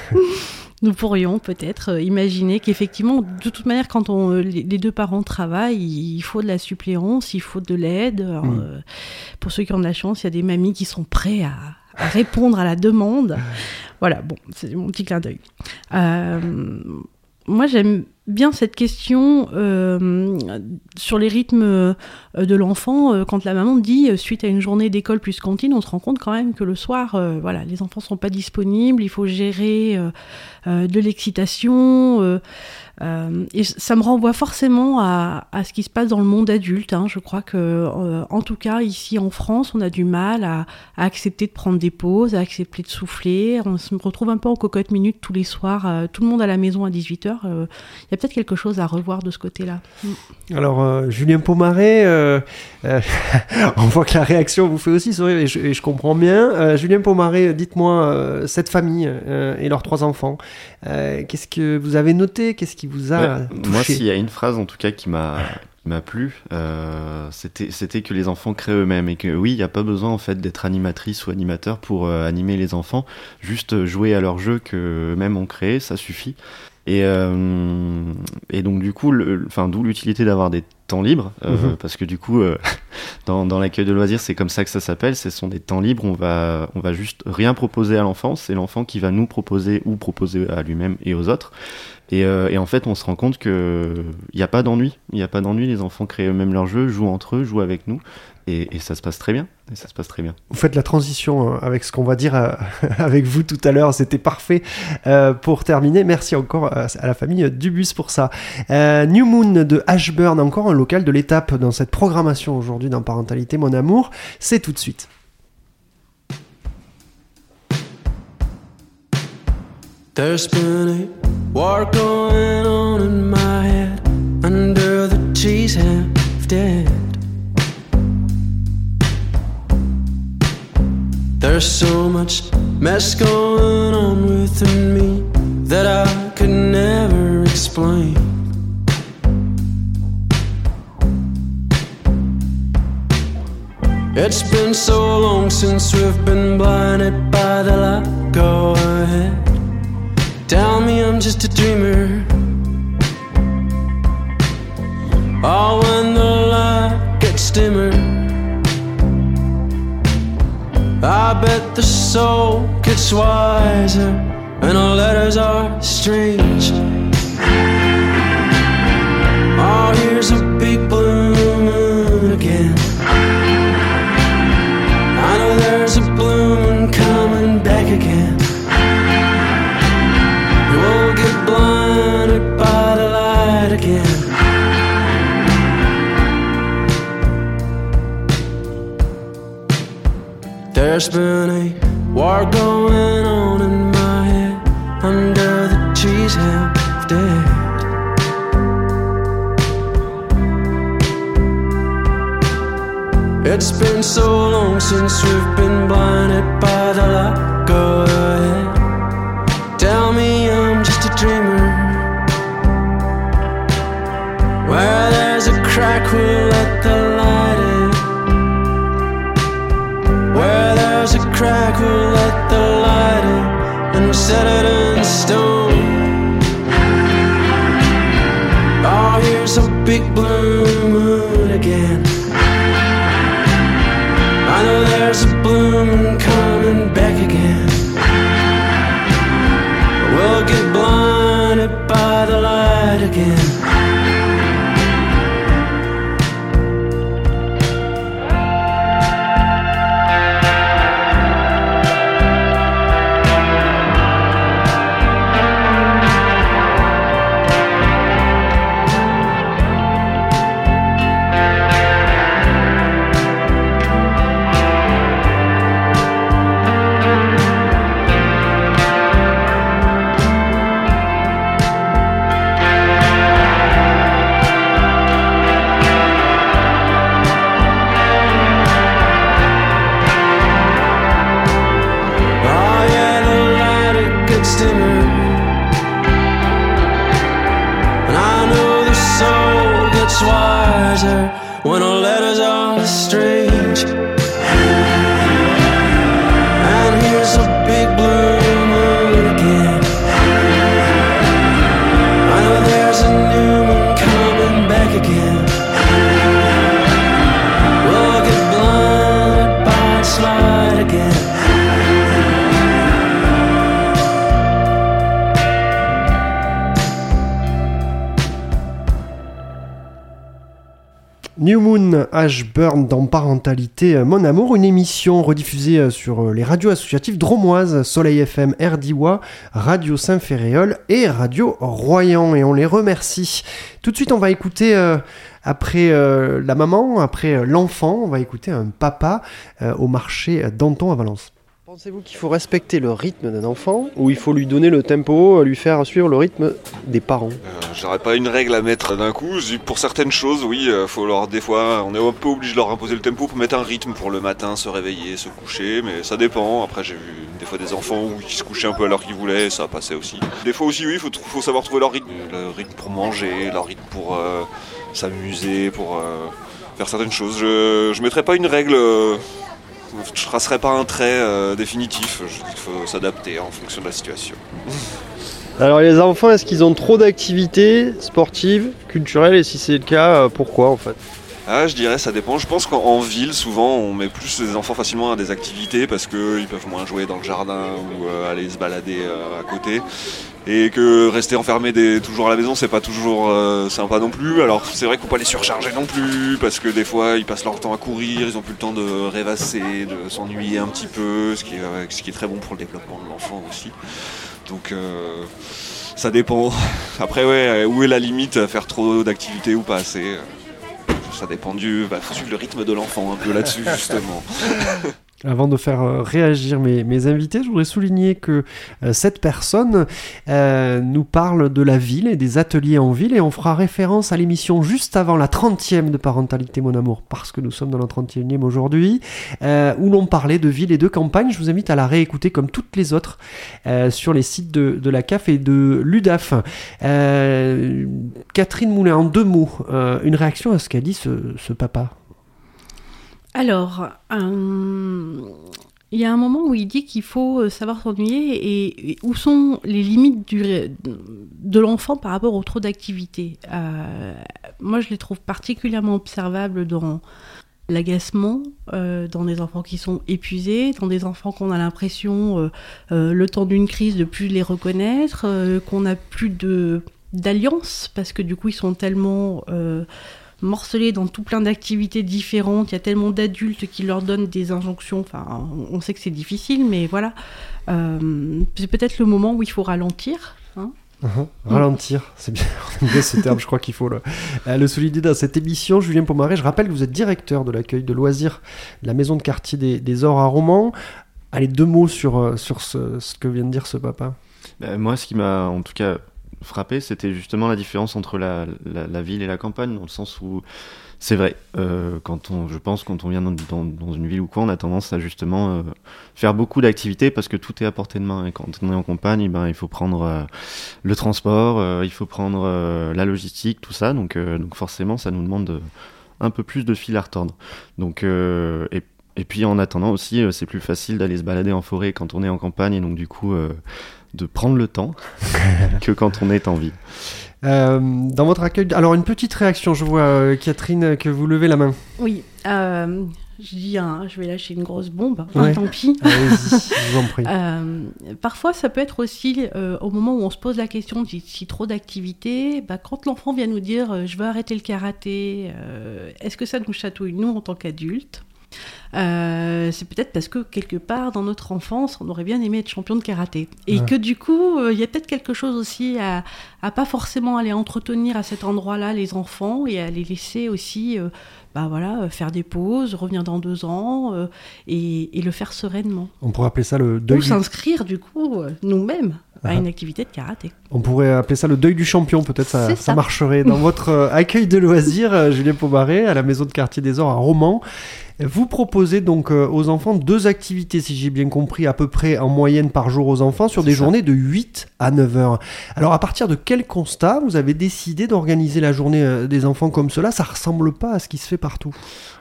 <laughs> nous pourrions peut-être imaginer qu'effectivement, de toute manière, quand on, les deux parents travaillent, il faut de la suppléance, il faut de l'aide. Euh, pour ceux qui ont de la chance, il y a des mamies qui sont prêts à, à répondre à la demande. <laughs> Voilà, bon, c'est mon petit clin d'œil. Euh, moi, j'aime bien cette question euh, sur les rythmes euh, de l'enfant. Euh, quand la maman dit, suite à une journée d'école plus cantine, on se rend compte quand même que le soir, voilà, les enfants sont pas disponibles, il faut gérer de l'excitation. Euh, et ça me renvoie forcément à, à ce qui se passe dans le monde adulte. hein. Je crois que, euh, en tout cas, ici en France, on a du mal à, accepter de prendre des pauses, à accepter de souffler. On se retrouve un peu en cocotte minute tous les soirs, euh, tout le monde à la maison à 18h. Il y a peut-être quelque chose à revoir de ce côté-là. Mm. Alors, Julien Pomaré, <laughs> on voit que la réaction vous fait aussi sourire et je, comprends bien. Julien Pomaré, dites-moi, cette famille et leurs trois enfants, qu'est-ce que vous avez noté Qu'est-ce qui vous a Ouais, touché moi, s'il y a une phrase en tout cas qui m'a m'a plu, euh, c'était c'était que les enfants créent eux-mêmes et que oui, il n'y a pas besoin en fait d'être animatrice ou animateur pour euh, animer les enfants. Juste jouer à leur jeu que eux-mêmes ont créé, ça suffit. Et, euh, et donc du coup, enfin d'où l'utilité d'avoir des temps libres, euh, Mhm. parce que du coup, euh, <laughs> dans, dans l'accueil de loisirs, c'est comme ça que ça s'appelle. Ce sont des temps libres. On va on va juste rien proposer à l'enfant. C'est l'enfant qui va nous proposer ou proposer à lui-même et aux autres. Et, euh, et en fait, on se rend compte que il n'y a pas d'ennui. Il n'y a pas d'ennui. Les enfants créent eux-mêmes leurs jeux, jouent entre eux, jouent avec nous. Et, ça se passe très bien. Ça se passe très bien. Vous faites la transition euh, avec ce qu'on va dire euh, <laughs> avec vous tout à l'heure. C'était parfait euh, pour terminer. Merci encore à la famille Dubus pour ça. New Moon de Ashburn, encore un local de l'étape dans cette programmation aujourd'hui dans Parentalité Mon Amour. C'est tout de suite. There's been a war going on in my head under the trees half dead. There's so much mess going on within me that I could never explain. It's been so long since we've been blinded by the light. Go ahead. Tell me I'm just a dreamer. Oh, when the light gets dimmer, I bet the soul gets wiser, and our letters are strange. There's been a war going on in my head under the trees half dead. It's been so long since we've been blinded by the light. Go ahead. Tell me I'm just a dreamer. Where there's a crack, we'll let the crack, we'll let the light in. And set it in stone. Oh, here's a big blue moon again. I know there's a blue moon coming back again. We'll get Ashburn dans Parentalité euh, Mon Amour, une émission rediffusée euh, sur euh, les radios associatives dromoises, Soleil FM, RDIWA, Radio Saint-Ferréol et Radio Royan. Et on les remercie. Tout de suite, on va écouter, après la maman, après l'enfant, on va écouter un papa au marché d'Anton à Valence. Pensez-vous qu'il faut respecter le rythme d'un enfant ou il faut lui donner le tempo, lui faire suivre le rythme des parents? Euh, J'aurais pas une règle à mettre d'un coup. Pour certaines choses, oui, euh, faut leur des fois, on est un peu obligé de leur imposer le tempo pour mettre un rythme pour le matin, se réveiller, se coucher, mais ça dépend. Après, j'ai vu des fois des enfants où- qui se couchaient un peu à l'heure qu'ils voulaient, ça passait aussi. Des fois aussi, oui, il faut, savoir trouver leur rythme, le rythme pour manger, leur rythme pour euh, s'amuser, pour euh, faire certaines choses. Je, je mettrais pas une règle. Je tracerai pas un trait euh, définitif. Je- Il faut s'adapter en fonction de la situation. Alors les enfants, est-ce qu'ils ont trop d'activités sportives, culturelles Et si c'est le cas, euh, pourquoi en fait? Ah, je dirais ça dépend. Je pense qu'en en ville, souvent, on met plus les enfants facilement à des activités parce qu'ils peuvent moins jouer dans le jardin ou euh, aller se balader euh, à côté. Et que rester enfermé des- toujours à la maison, c'est pas toujours euh, sympa non plus. Alors c'est vrai qu'il faut pas les surcharger non plus parce que des fois, ils passent leur temps à courir, ils ont plus le temps de rêvasser, de s'ennuyer un petit peu, ce qui est, euh, ce qui est très bon pour le développement de l'enfant aussi. Donc euh, ça dépend. <laughs> Après, ouais, où est la limite à faire trop d'activités ou pas assez euh, Ça dépend du. Bah, faut suivre le rythme de l'enfant un peu là-dessus, <laughs> justement. Avant de faire euh, réagir mes, invités, je voudrais souligner que euh, cette personne euh, nous parle de la ville et des ateliers en ville et on fera référence à l'émission juste avant la 30e de Parentalité Mon Amour parce que nous sommes dans la 31e aujourd'hui où l'on parlait de ville et de campagne. Je vous invite à la réécouter comme toutes les autres sur les sites de, la CAF et de l'UDAF. Catherine Moulin, en deux mots, une réaction à ce qu'a dit ce papa? Alors, euh, il y a un moment où il dit qu'il faut euh, savoir s'ennuyer et, où sont les limites de l'enfant par rapport au trop d'activités. Euh, moi, je les trouve particulièrement observables dans l'agacement, euh, dans des enfants qui sont épuisés, dans des enfants qu'on a l'impression, le temps d'une crise, de plus les reconnaître, qu'on n'a plus de d'alliance parce que du coup ils sont tellement morcelés dans tout plein d'activités différentes, il y a tellement d'adultes qui leur donnent des injonctions, enfin on sait que c'est difficile, mais voilà, Euh, c'est peut-être le moment où il faut ralentir. hein. Mhm. Ralentir, c'est bien, <laughs> on aime bien ce terme, je crois qu'il faut le, euh, le souligner dans cette émission. Julien Pomaré, je rappelle que vous êtes directeur de l'accueil de loisirs de la maison de quartier des, des Ors à Romans. Allez, deux mots sur, euh, sur ce, ce que vient de dire ce papa. Bah, moi, ce qui m'a en tout cas frappé, c'était justement la différence entre la, la- ville et la campagne, dans le sens où c'est vrai, euh, quand on, je pense quand on vient dans, une ville ou quoi, on a tendance à justement euh, faire beaucoup d'activités parce que tout est à portée de main. Et quand on est en campagne, eh ben, il faut prendre euh, le transport, il faut prendre la logistique, tout ça. Donc, donc forcément, ça nous demande un peu plus de fil à retordre. Donc, et, et puis en attendant aussi, c'est plus facile d'aller se balader en forêt quand on est en campagne et donc du coup de prendre le temps <laughs> que quand on est en ville. Euh, dans votre accueil, alors une petite réaction, je vois euh, Catherine que vous levez la main. Oui, euh, je dis, hein, je vais lâcher une grosse bombe, hein, Ouais. tant pis. Je <laughs> vous en prie. Euh, parfois, ça peut être aussi euh, au moment où on se pose la question si, si trop d'activités, bah, quand l'enfant vient nous dire euh, je veux arrêter le karaté, euh, est-ce que ça nous chatouille nous en tant qu'adultes? Euh, c'est peut-être parce que quelque part dans notre enfance, on aurait bien aimé être champion de karaté. Et Ouais. que du coup, euh, il y a peut-être quelque chose aussi à, à pas forcément aller entretenir à cet endroit-là les enfants et à les laisser aussi euh, bah voilà, faire des pauses, revenir dans deux ans et, et le faire sereinement. On pourrait appeler ça le deuil. Ou s'inscrire du coup nous-mêmes à Ah. une activité de karaté. On pourrait appeler ça le deuil du champion, peut-être ça, C'est ça ça. marcherait. Dans votre euh, accueil de loisirs, euh, Julien Pomaré, à la maison de quartier des Ors à Romans, vous proposez donc euh, aux enfants deux activités, si j'ai bien compris, à peu près en moyenne par jour aux enfants, sur des journées de 8 à 9 heures. Alors à partir de quel constat vous avez décidé d'organiser la journée des enfants comme cela? Ça ressemble pas à ce qui se fait partout.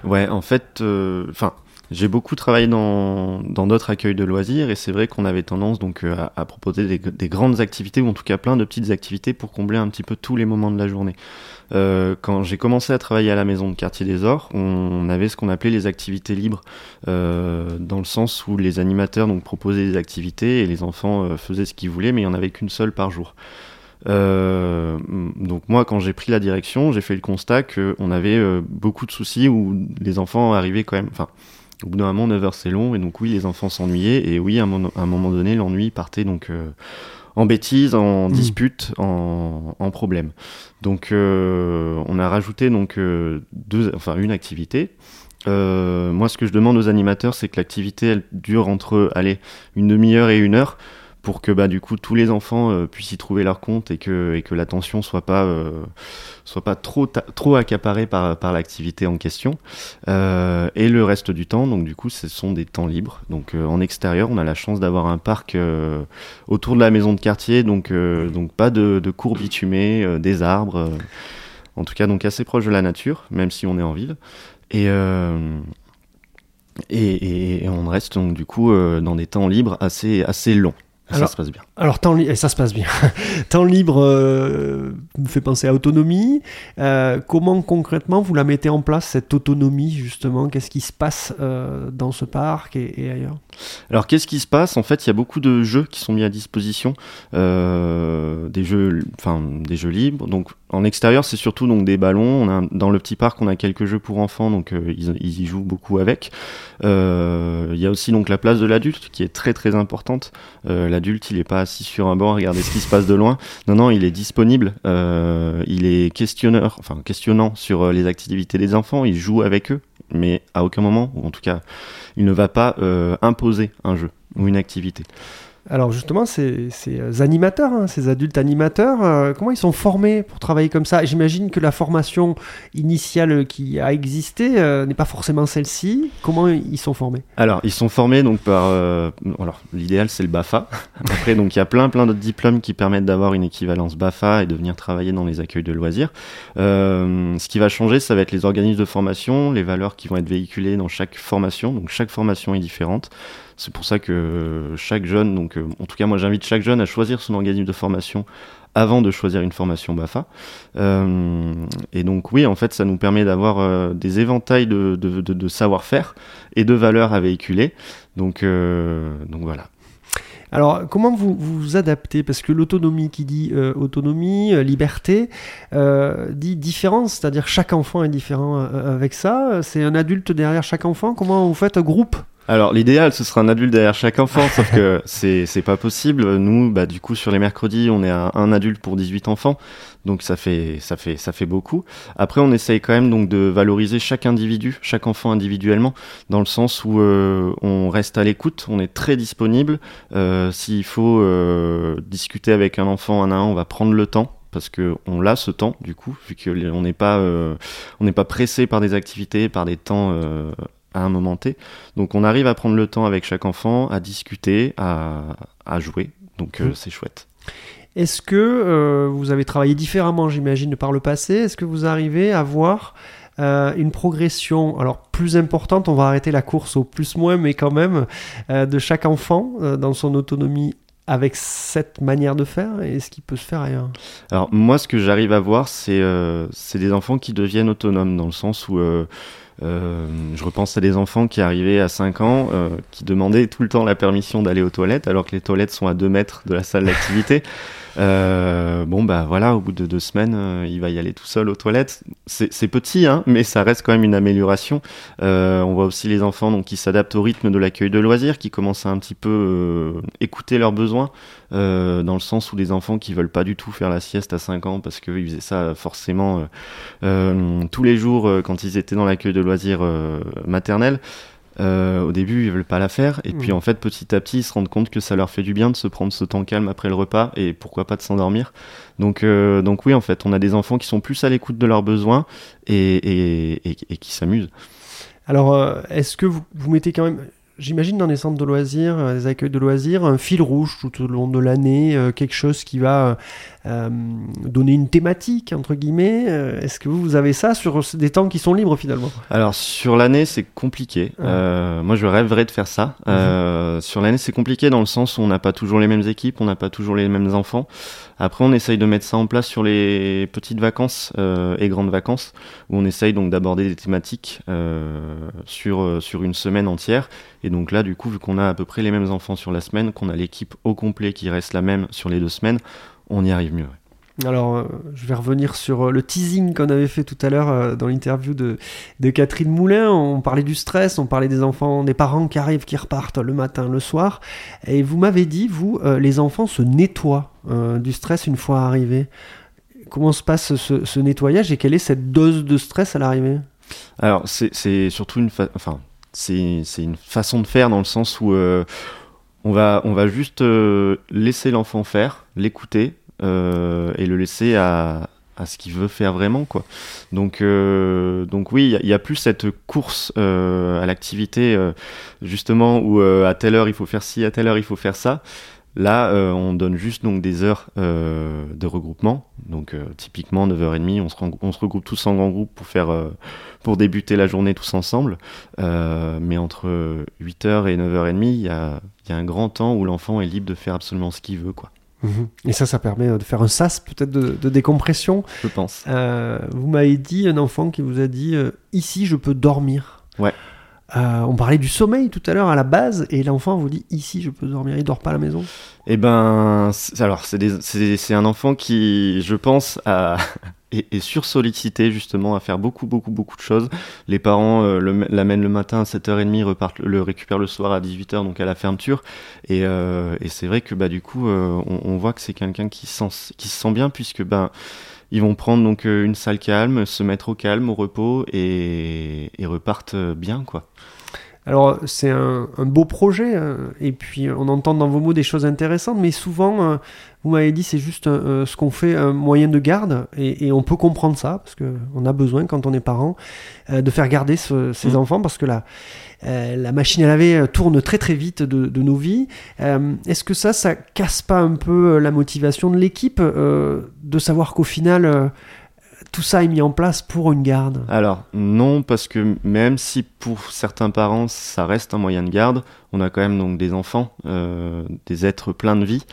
Ouais, en fait, euh, enfin, j'ai beaucoup travaillé dans d'autres accueils de loisirs et c'est vrai qu'on avait tendance donc euh, à, proposer des, des grandes activités ou en tout cas plein de petites activités pour combler un petit peu tous les moments de la journée. Euh, quand j'ai commencé à travailler à la maison de quartier des Ors, on avait ce qu'on appelait les activités libres, euh, dans le sens où les animateurs donc proposaient des activités et les enfants faisaient ce qu'ils voulaient, mais il y en avait qu'une seule par jour. Donc moi, quand j'ai pris la direction, j'ai fait le constat qu'on avait beaucoup de soucis où les enfants arrivaient quand même. Enfin, au bout d'un moment, 9 heures c'est long, et donc oui, les enfants s'ennuyaient, et oui, à un, moment- à un moment donné, l'ennui partait donc euh, en bêtises, en Mhm. disputes, en, en problèmes. Donc euh, on a rajouté donc euh, deux, enfin une activité. Euh, moi, ce que je demande aux animateurs, c'est que l'activité elle dure entre, allez, une demi-heure et une heure pour que bah du coup tous les enfants euh, puissent y trouver leur compte et que et que l'attention soit euh, soit pas trop trop accaparée par par l'activité en question. Euh, et le reste du temps donc du coup ce sont des temps libres. Donc en extérieur on a la chance d'avoir un parc autour de la maison de quartier. Donc donc pas de, de cours bitumés des arbres en tout cas donc assez proche de la nature même si on est en ville. Et et, on reste donc du coup dans des temps libres assez, assez longs. Ça se passe bien. Alors, temps et ça se passe bien. <laughs> temps libre euh, me fait penser à autonomie. Euh, comment concrètement vous la mettez en place, cette autonomie, justement? Qu'est-ce qui se passe euh, dans ce parc et, et ailleurs? Alors qu'est-ce qui se passe? En fait, il y a beaucoup de jeux qui sont mis à disposition, des jeux, enfin des jeux libres. Donc en extérieur, c'est surtout donc des ballons. Dans le petit parc, on a quelques jeux pour enfants, donc euh, ils, y jouent beaucoup avec. Euh, Il y a aussi donc la place de l'adulte qui est très très importante. Euh, l'adulte, il est pas assis sur un banc à regarder ce qui se passe de loin. Non non, il est disponible. Il est questionneur, enfin questionnant sur les activités des enfants. Il joue avec eux, mais à aucun moment, ou en tout cas, il ne va pas imposer un jeu ou une activité. Alors justement, ces, euh, animateurs, hein, ces adultes animateurs, euh, comment ils sont formés pour travailler comme ça? J'imagine que la formation initiale qui a existé euh, n'est pas forcément celle-ci. Comment ils sont formés? Alors, ils sont formés donc par. alors, l'idéal c'est le Bafa. Après, donc il y a plein plein d'autres diplômes qui permettent d'avoir une équivalence Bafa et de venir travailler dans les accueils de loisirs. Ce qui va changer, ça va être les organismes de formation, les valeurs qui vont être véhiculées dans chaque formation. Donc chaque formation est différente. C'est pour ça que chaque jeune, donc euh, en tout cas moi j'invite chaque jeune à choisir son organisme de formation avant de choisir une formation BAFA. Euh, et donc oui, en fait, ça nous permet d'avoir euh, des éventails de, savoir-faire et de valeurs à véhiculer. Donc, voilà. Alors, comment vous vous adaptez? Parce que l'autonomie qui dit autonomie, liberté, dit différence, c'est-à-dire chaque enfant est différent avec ça. C'est un adulte derrière chaque enfant. Comment vous faites un groupe? Alors l'idéal, ce serait un adulte derrière chaque enfant, sauf que <laughs> c'est c'est pas possible. Nous, bah du coup sur les mercredis, on est à un adulte pour 18 enfants, donc ça fait ça fait ça fait beaucoup. Après, on essaye quand même donc de valoriser chaque individu, chaque enfant individuellement, dans le sens où euh, on reste à l'écoute, on est très disponible. Euh, S'il faut euh, discuter avec un enfant un à un, on va prendre le temps parce que on l'a ce temps du coup vu que les- on n'est pas euh, on n'est pas pressé par des activités par des temps euh, à un moment T. Donc on arrive à prendre le temps avec chaque enfant à discuter à, à jouer. Donc euh, Mhm. c'est chouette. Est-ce que euh, vous avez travaillé différemment, j'imagine, par le passé? Est-ce que vous arrivez à voir euh, une progression alors plus importante On va arrêter la course au plus-moins, mais quand même, euh, de chaque enfant dans son autonomie avec cette manière de faire? Et ce qui peut se faire ailleurs? Alors moi, ce que j'arrive à voir, c'est des enfants qui deviennent autonomes, dans le sens où je repense à des enfants qui arrivaient à 5 ans, euh, qui demandaient tout le temps la permission d'aller aux toilettes, alors que les toilettes sont à 2 mètres de la salle d'activité. Euh, bon bah voilà, au bout de deux semaines, euh, il va y aller tout seul aux toilettes. C'est petit, hein, mais ça reste quand même une amélioration. Euh, on voit aussi les enfants donc qui s'adaptent au rythme de l'accueil de loisirs, qui commencent à un petit peu écouter leurs besoins, dans le sens où des enfants qui veulent pas du tout faire la sieste à 5 ans parce qu'ils faisaient ça forcément tous les jours quand ils étaient dans l'accueil de loisirs maternel. Euh, au début, ils veulent pas la faire, et puis Mm. en fait, petit à petit, ils se rendent compte que ça leur fait du bien de se prendre ce temps calme après le repas, et pourquoi pas de s'endormir. Donc, euh, donc oui, en fait, on a des enfants qui sont plus à l'écoute de leurs besoins et, et, et- et qui s'amusent. Alors, euh, est-ce que vous, vous mettez quand même, j'imagine dans les centres de loisirs, euh, des accueils de loisirs, un fil rouge tout au long de l'année, euh, quelque chose qui va euh, euh, donner une thématique, entre guillemets Est-ce que vous, vous avez ça sur des temps qui sont libres finalement? Alors sur l'année c'est compliqué. Ouais. Euh, moi je rêverais de faire ça. Euh, sur l'année c'est compliqué dans le sens où on n'a pas toujours les mêmes équipes, on n'a pas toujours les mêmes enfants. Après on essaye de mettre ça en place sur les petites vacances euh, et grandes vacances où on essaye donc d'aborder des thématiques euh, sur euh, sur une semaine entière. Et donc là du coup vu qu'on a à peu près les mêmes enfants sur la semaine, qu'on a l'équipe au complet qui reste la même sur les deux semaines, on y arrive mieux. Alors, euh, je vais revenir sur euh, le teasing qu'on avait fait tout à l'heure euh, dans l'interview de, Catherine Moulin. On parlait du stress, on parlait des enfants, des parents qui arrivent, qui repartent le matin, le soir. Et vous m'avez dit, vous, les enfants se nettoient du stress une fois arrivés. Comment se passe ce, ce nettoyage et quelle est cette dose de stress à l'arrivée? Alors, c'est surtout une, enfin, une façon de faire dans le sens où on va, on va juste laisser l'enfant faire, l'écouter euh, et le laisser à, à ce qu'il veut faire vraiment, quoi. Donc, euh, donc oui, il y a- plus cette course euh, à l'activité, euh, justement, où euh, à telle heure il faut faire ci, à telle heure il faut faire ça. Là, euh, on donne juste donc des heures euh, de regroupement. Donc, typiquement 9h30, on se, on se regroupe tous en grand groupe pour faire, pour débuter la journée tous ensemble. Mais entre 8h et 9h30, il y a, y a un grand temps où l'enfant est libre de faire absolument ce qu'il veut, quoi. Et ça, ça permet euh, de faire un sas peut-être de, de décompression. Je pense. Euh, vous m'avez dit, un enfant qui vous a dit euh, Ici, je peux dormir. Ouais. Euh, on parlait du sommeil tout à l'heure à la base, et l'enfant vous dit Ici, je peux dormir. Il dort pas à la maison Eh ben, alors c'est un enfant qui, je pense, a, est, est sursollicité justement à faire beaucoup, beaucoup, beaucoup de choses. Les parents euh, l'amènent le matin à 7h30, repartent, le récupèrent le soir à 18h, donc à la fermeture. Et, euh, et c'est vrai que bah, du coup, euh, on, voit que c'est quelqu'un qui, qui se sent bien, puisque ben, ils vont prendre donc une salle calme, se mettre au calme, au repos, et, et repartent bien, quoi. Alors, c'est un, un beau projet, hein, et puis on entend dans vos mots des choses intéressantes, mais souvent, euh, vous m'avez dit, c'est juste euh, ce qu'on fait, un moyen de garde, et, et on peut comprendre ça, parce qu'on a besoin, quand on est parent, euh, de faire garder ce- ces Mm. enfants, parce que la, euh, la machine à laver euh, tourne très très vite de, de nos vies. Euh, Est-ce que ça, ça casse pas un peu euh, la motivation de l'équipe, euh, de savoir qu'au final, euh, tout ça est mis en place pour une garde Alors non, parce que même si pour certains parents ça reste un moyen de garde, on a quand même donc des enfants, euh, des êtres pleins de vie.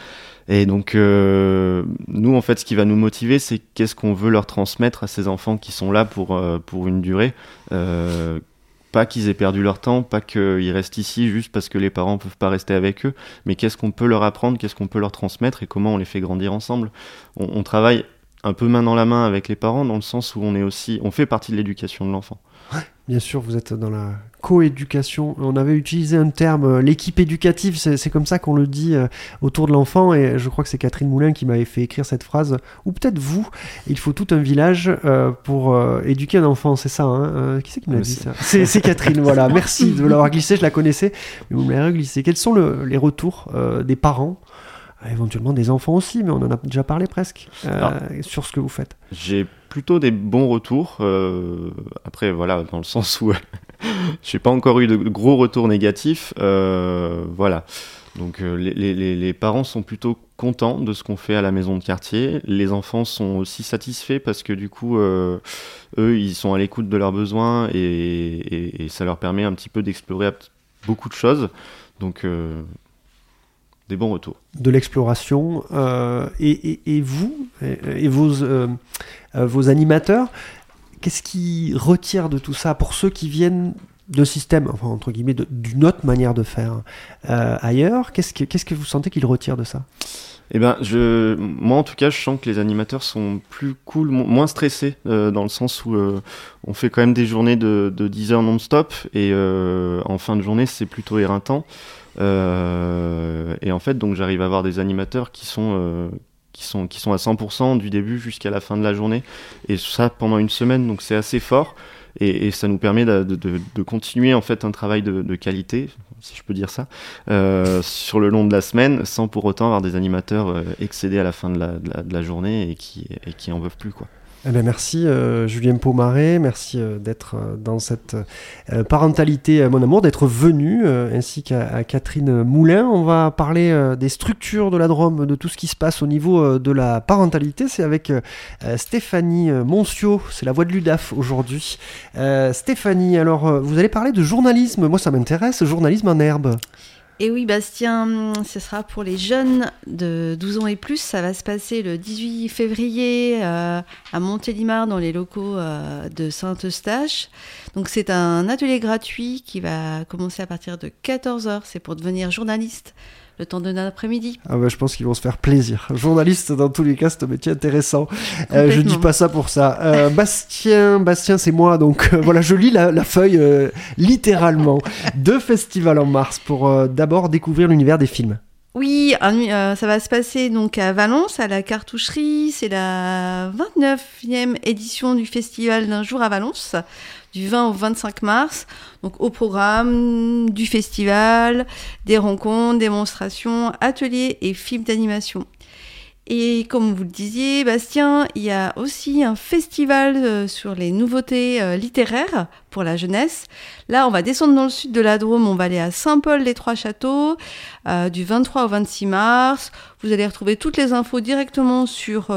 Et donc euh, nous en fait ce qui va nous motiver c'est qu'est-ce qu'on veut leur transmettre à ces enfants qui sont là pour, euh, pour une durée. Pas qu'ils aient perdu leur temps, pas qu'ils restent ici juste parce que les parents peuvent pas rester avec eux, mais qu'est-ce qu'on peut leur apprendre, qu'est-ce qu'on peut leur transmettre et comment on les fait grandir ensemble. On, on travaille un peu main dans la main avec les parents dans le sens où on est aussi, on fait partie de l'éducation de l'enfant. Bien sûr, vous êtes dans la coéducation. On avait utilisé un terme, euh, l'équipe éducative, c'est comme ça qu'on le dit euh, autour de l'enfant, et je crois que c'est Catherine Moulin qui m'avait fait écrire cette phrase, ou peut-être vous, il faut tout un village euh, pour euh, éduquer un enfant, c'est ça hein Qui c'est qui me l'a Mais dit ça? C'est Catherine, <laughs> voilà, merci de l'avoir glissé, je la connaissais, mais vous me l'avez glissé. Quels sont le- les retours des parents éventuellement des enfants aussi, mais on en a déjà parlé presque, euh, sur ce que vous faites. J'ai plutôt des bons retours. euh, après, voilà, dans le sens où <laughs> j'ai pas encore eu de gros retours négatifs. euh, voilà. Donc les, les- les- les parents sont plutôt contents de ce qu'on fait à la maison de quartier. Les enfants sont aussi satisfaits parce que du coup, eux, ils sont à l'écoute de leurs besoins et, et- et ça leur permet un petit peu d'explorer beaucoup de choses. Donc des bons retours. de l'exploration. euh, et, et- et vous, et, et vos, euh, euh, vos animateurs, qu'est-ce qui retire de tout ça pour ceux qui viennent de système, enfin entre guillemets, d'une autre manière de faire euh, ailleurs Qu'est-ce que, qu'est-ce que vous sentez qu'ils retirent de ça? Eh ben, je, moi en tout cas, je sens que les animateurs sont plus cool, mo- moins stressés, euh, dans le sens où euh, on fait quand même des journées de, de 10 heures non-stop, et euh, en fin de journée, c'est plutôt éreintant. Euh, et en fait, donc j'arrive à avoir des animateurs qui sont, euh, qui sont, qui sont à 100% du début jusqu'à la fin de la journée, et ça pendant une semaine, donc c'est assez fort. Et, ça nous permet de, continuer en fait un travail de, qualité, si je peux dire ça, euh, sur le long de la semaine, sans pour autant avoir des animateurs excédés à la fin de la, journée et qui, et qui en veulent plus quoi. Eh bien, merci euh, Julien Pomaré, merci euh, d'être euh, dans cette parentalité, mon amour, d'être venu, ainsi qu'à Catherine Moulin. On va parler des structures de la Drôme, de tout ce qui se passe au niveau de la parentalité. C'est avec Stéphanie Moncio, c'est la voix de l'UDAF aujourd'hui. Stéphanie, alors vous allez parler de journalisme, moi ça m'intéresse, journalisme en herbe. Et oui, Bastien, ce sera pour les jeunes de 12 ans et plus. Ça va se passer le 18 février euh, à Montélimar, dans les locaux euh, de Saint-Eustache. Donc, c'est un atelier gratuit qui va commencer à partir de 14h. C'est pour devenir journaliste le temps d'un après-midi. Ah bah, je pense qu'ils vont se faire plaisir. Journaliste, dans tous les cas, c'est un métier intéressant. Euh, je dis pas ça pour ça. Euh, Bastien, Bastien, c'est moi, donc euh, voilà, je lis la, la feuille euh, littéralement. Deux festivals en mars pour d'abord découvrir l'univers des films. Oui, euh, ça va se passer donc à Valence, à la cartoucherie. C'est la 29e édition du festival d'un jour à Valence, du 20 au 25 mars. Donc au programme du festival, des rencontres, démonstrations, ateliers et films d'animation. Et comme vous le disiez, Bastien, il y a aussi un festival euh, sur les nouveautés euh, littéraires pour la jeunesse. Là, on va descendre dans le sud de la Drôme, on va aller à Saint-Paul-les-Trois-Châteaux euh, du 23 au 26 mars. Vous allez retrouver toutes les infos directement sur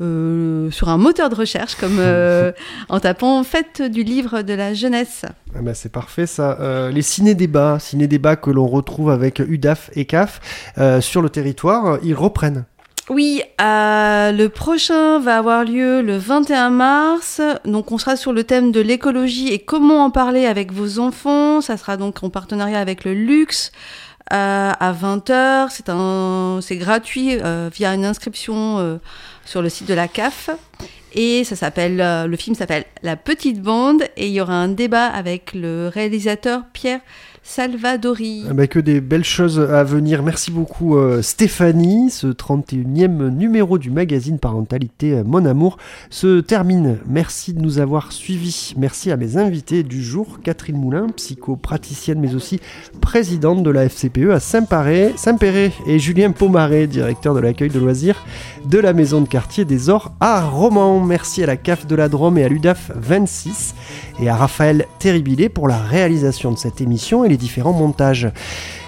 euh, sur un moteur de recherche, comme euh, <laughs> en tapant Fête du livre de la jeunesse. Ah bah, c'est parfait ça. Euh, les ciné-débats, ciné-débats que l'on retrouve avec UDAF et CAF euh, sur le territoire, ils reprennent. Oui, euh, le prochain va avoir lieu le 21 mars. Donc, on sera sur le thème de l'écologie et comment en parler avec vos enfants. Ça sera donc en partenariat avec le Luxe. euh, à 20h, c'est un, c'est gratuit euh, via une inscription euh, sur le site de la CAF. Et ça s'appelle, euh, le film s'appelle La Petite Bande et il y aura un débat avec le réalisateur Pierre Salvadori. Ah bah, que des belles choses à venir. Merci beaucoup euh, Stéphanie. Ce 31e numéro du magazine Parentalité euh, Mon Amour se termine. Merci de nous avoir suivis. Merci à mes invités du jour, Catherine Moulin, psychopraticienne mais aussi présidente de la FCPE à Saint-Péret, Saint-Péret et Julien Pomaré, directeur de l'accueil de loisirs de la maison de quartier des Ors à Romans. Merci à la CAF de la Drôme et à l'UDAF 26 et à Raphaël Terribilé pour la réalisation de cette émission et les différents montages.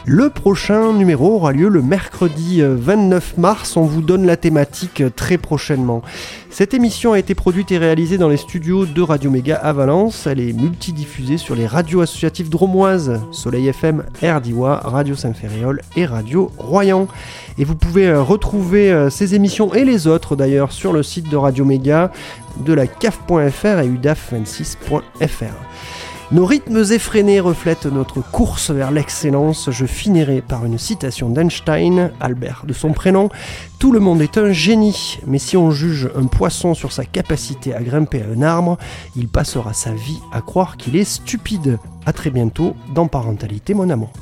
Le prochain numéro aura lieu le mercredi euh, 29 mars. On vous donne la thématique euh, très prochainement. Cette émission a été produite et réalisée dans les studios de Radio Méga à Valence. Elle est multidiffusée sur les radios associatives dromoises Soleil FM, RDIWA, Radio Saint-Ferréol et Radio Royan. Et vous pouvez euh, retrouver euh, ces émissions et les autres d'ailleurs sur le site de Radio Méga, de la CAF.fr et udaf26.fr. Nos rythmes effrénés reflètent notre course vers l'excellence. Je finirai par une citation d'Einstein, Albert de son prénom. Tout le monde est un génie, mais si on juge un poisson sur sa capacité à grimper à un arbre, il passera sa vie à croire qu'il est stupide. A très bientôt dans Parentalité, mon amour.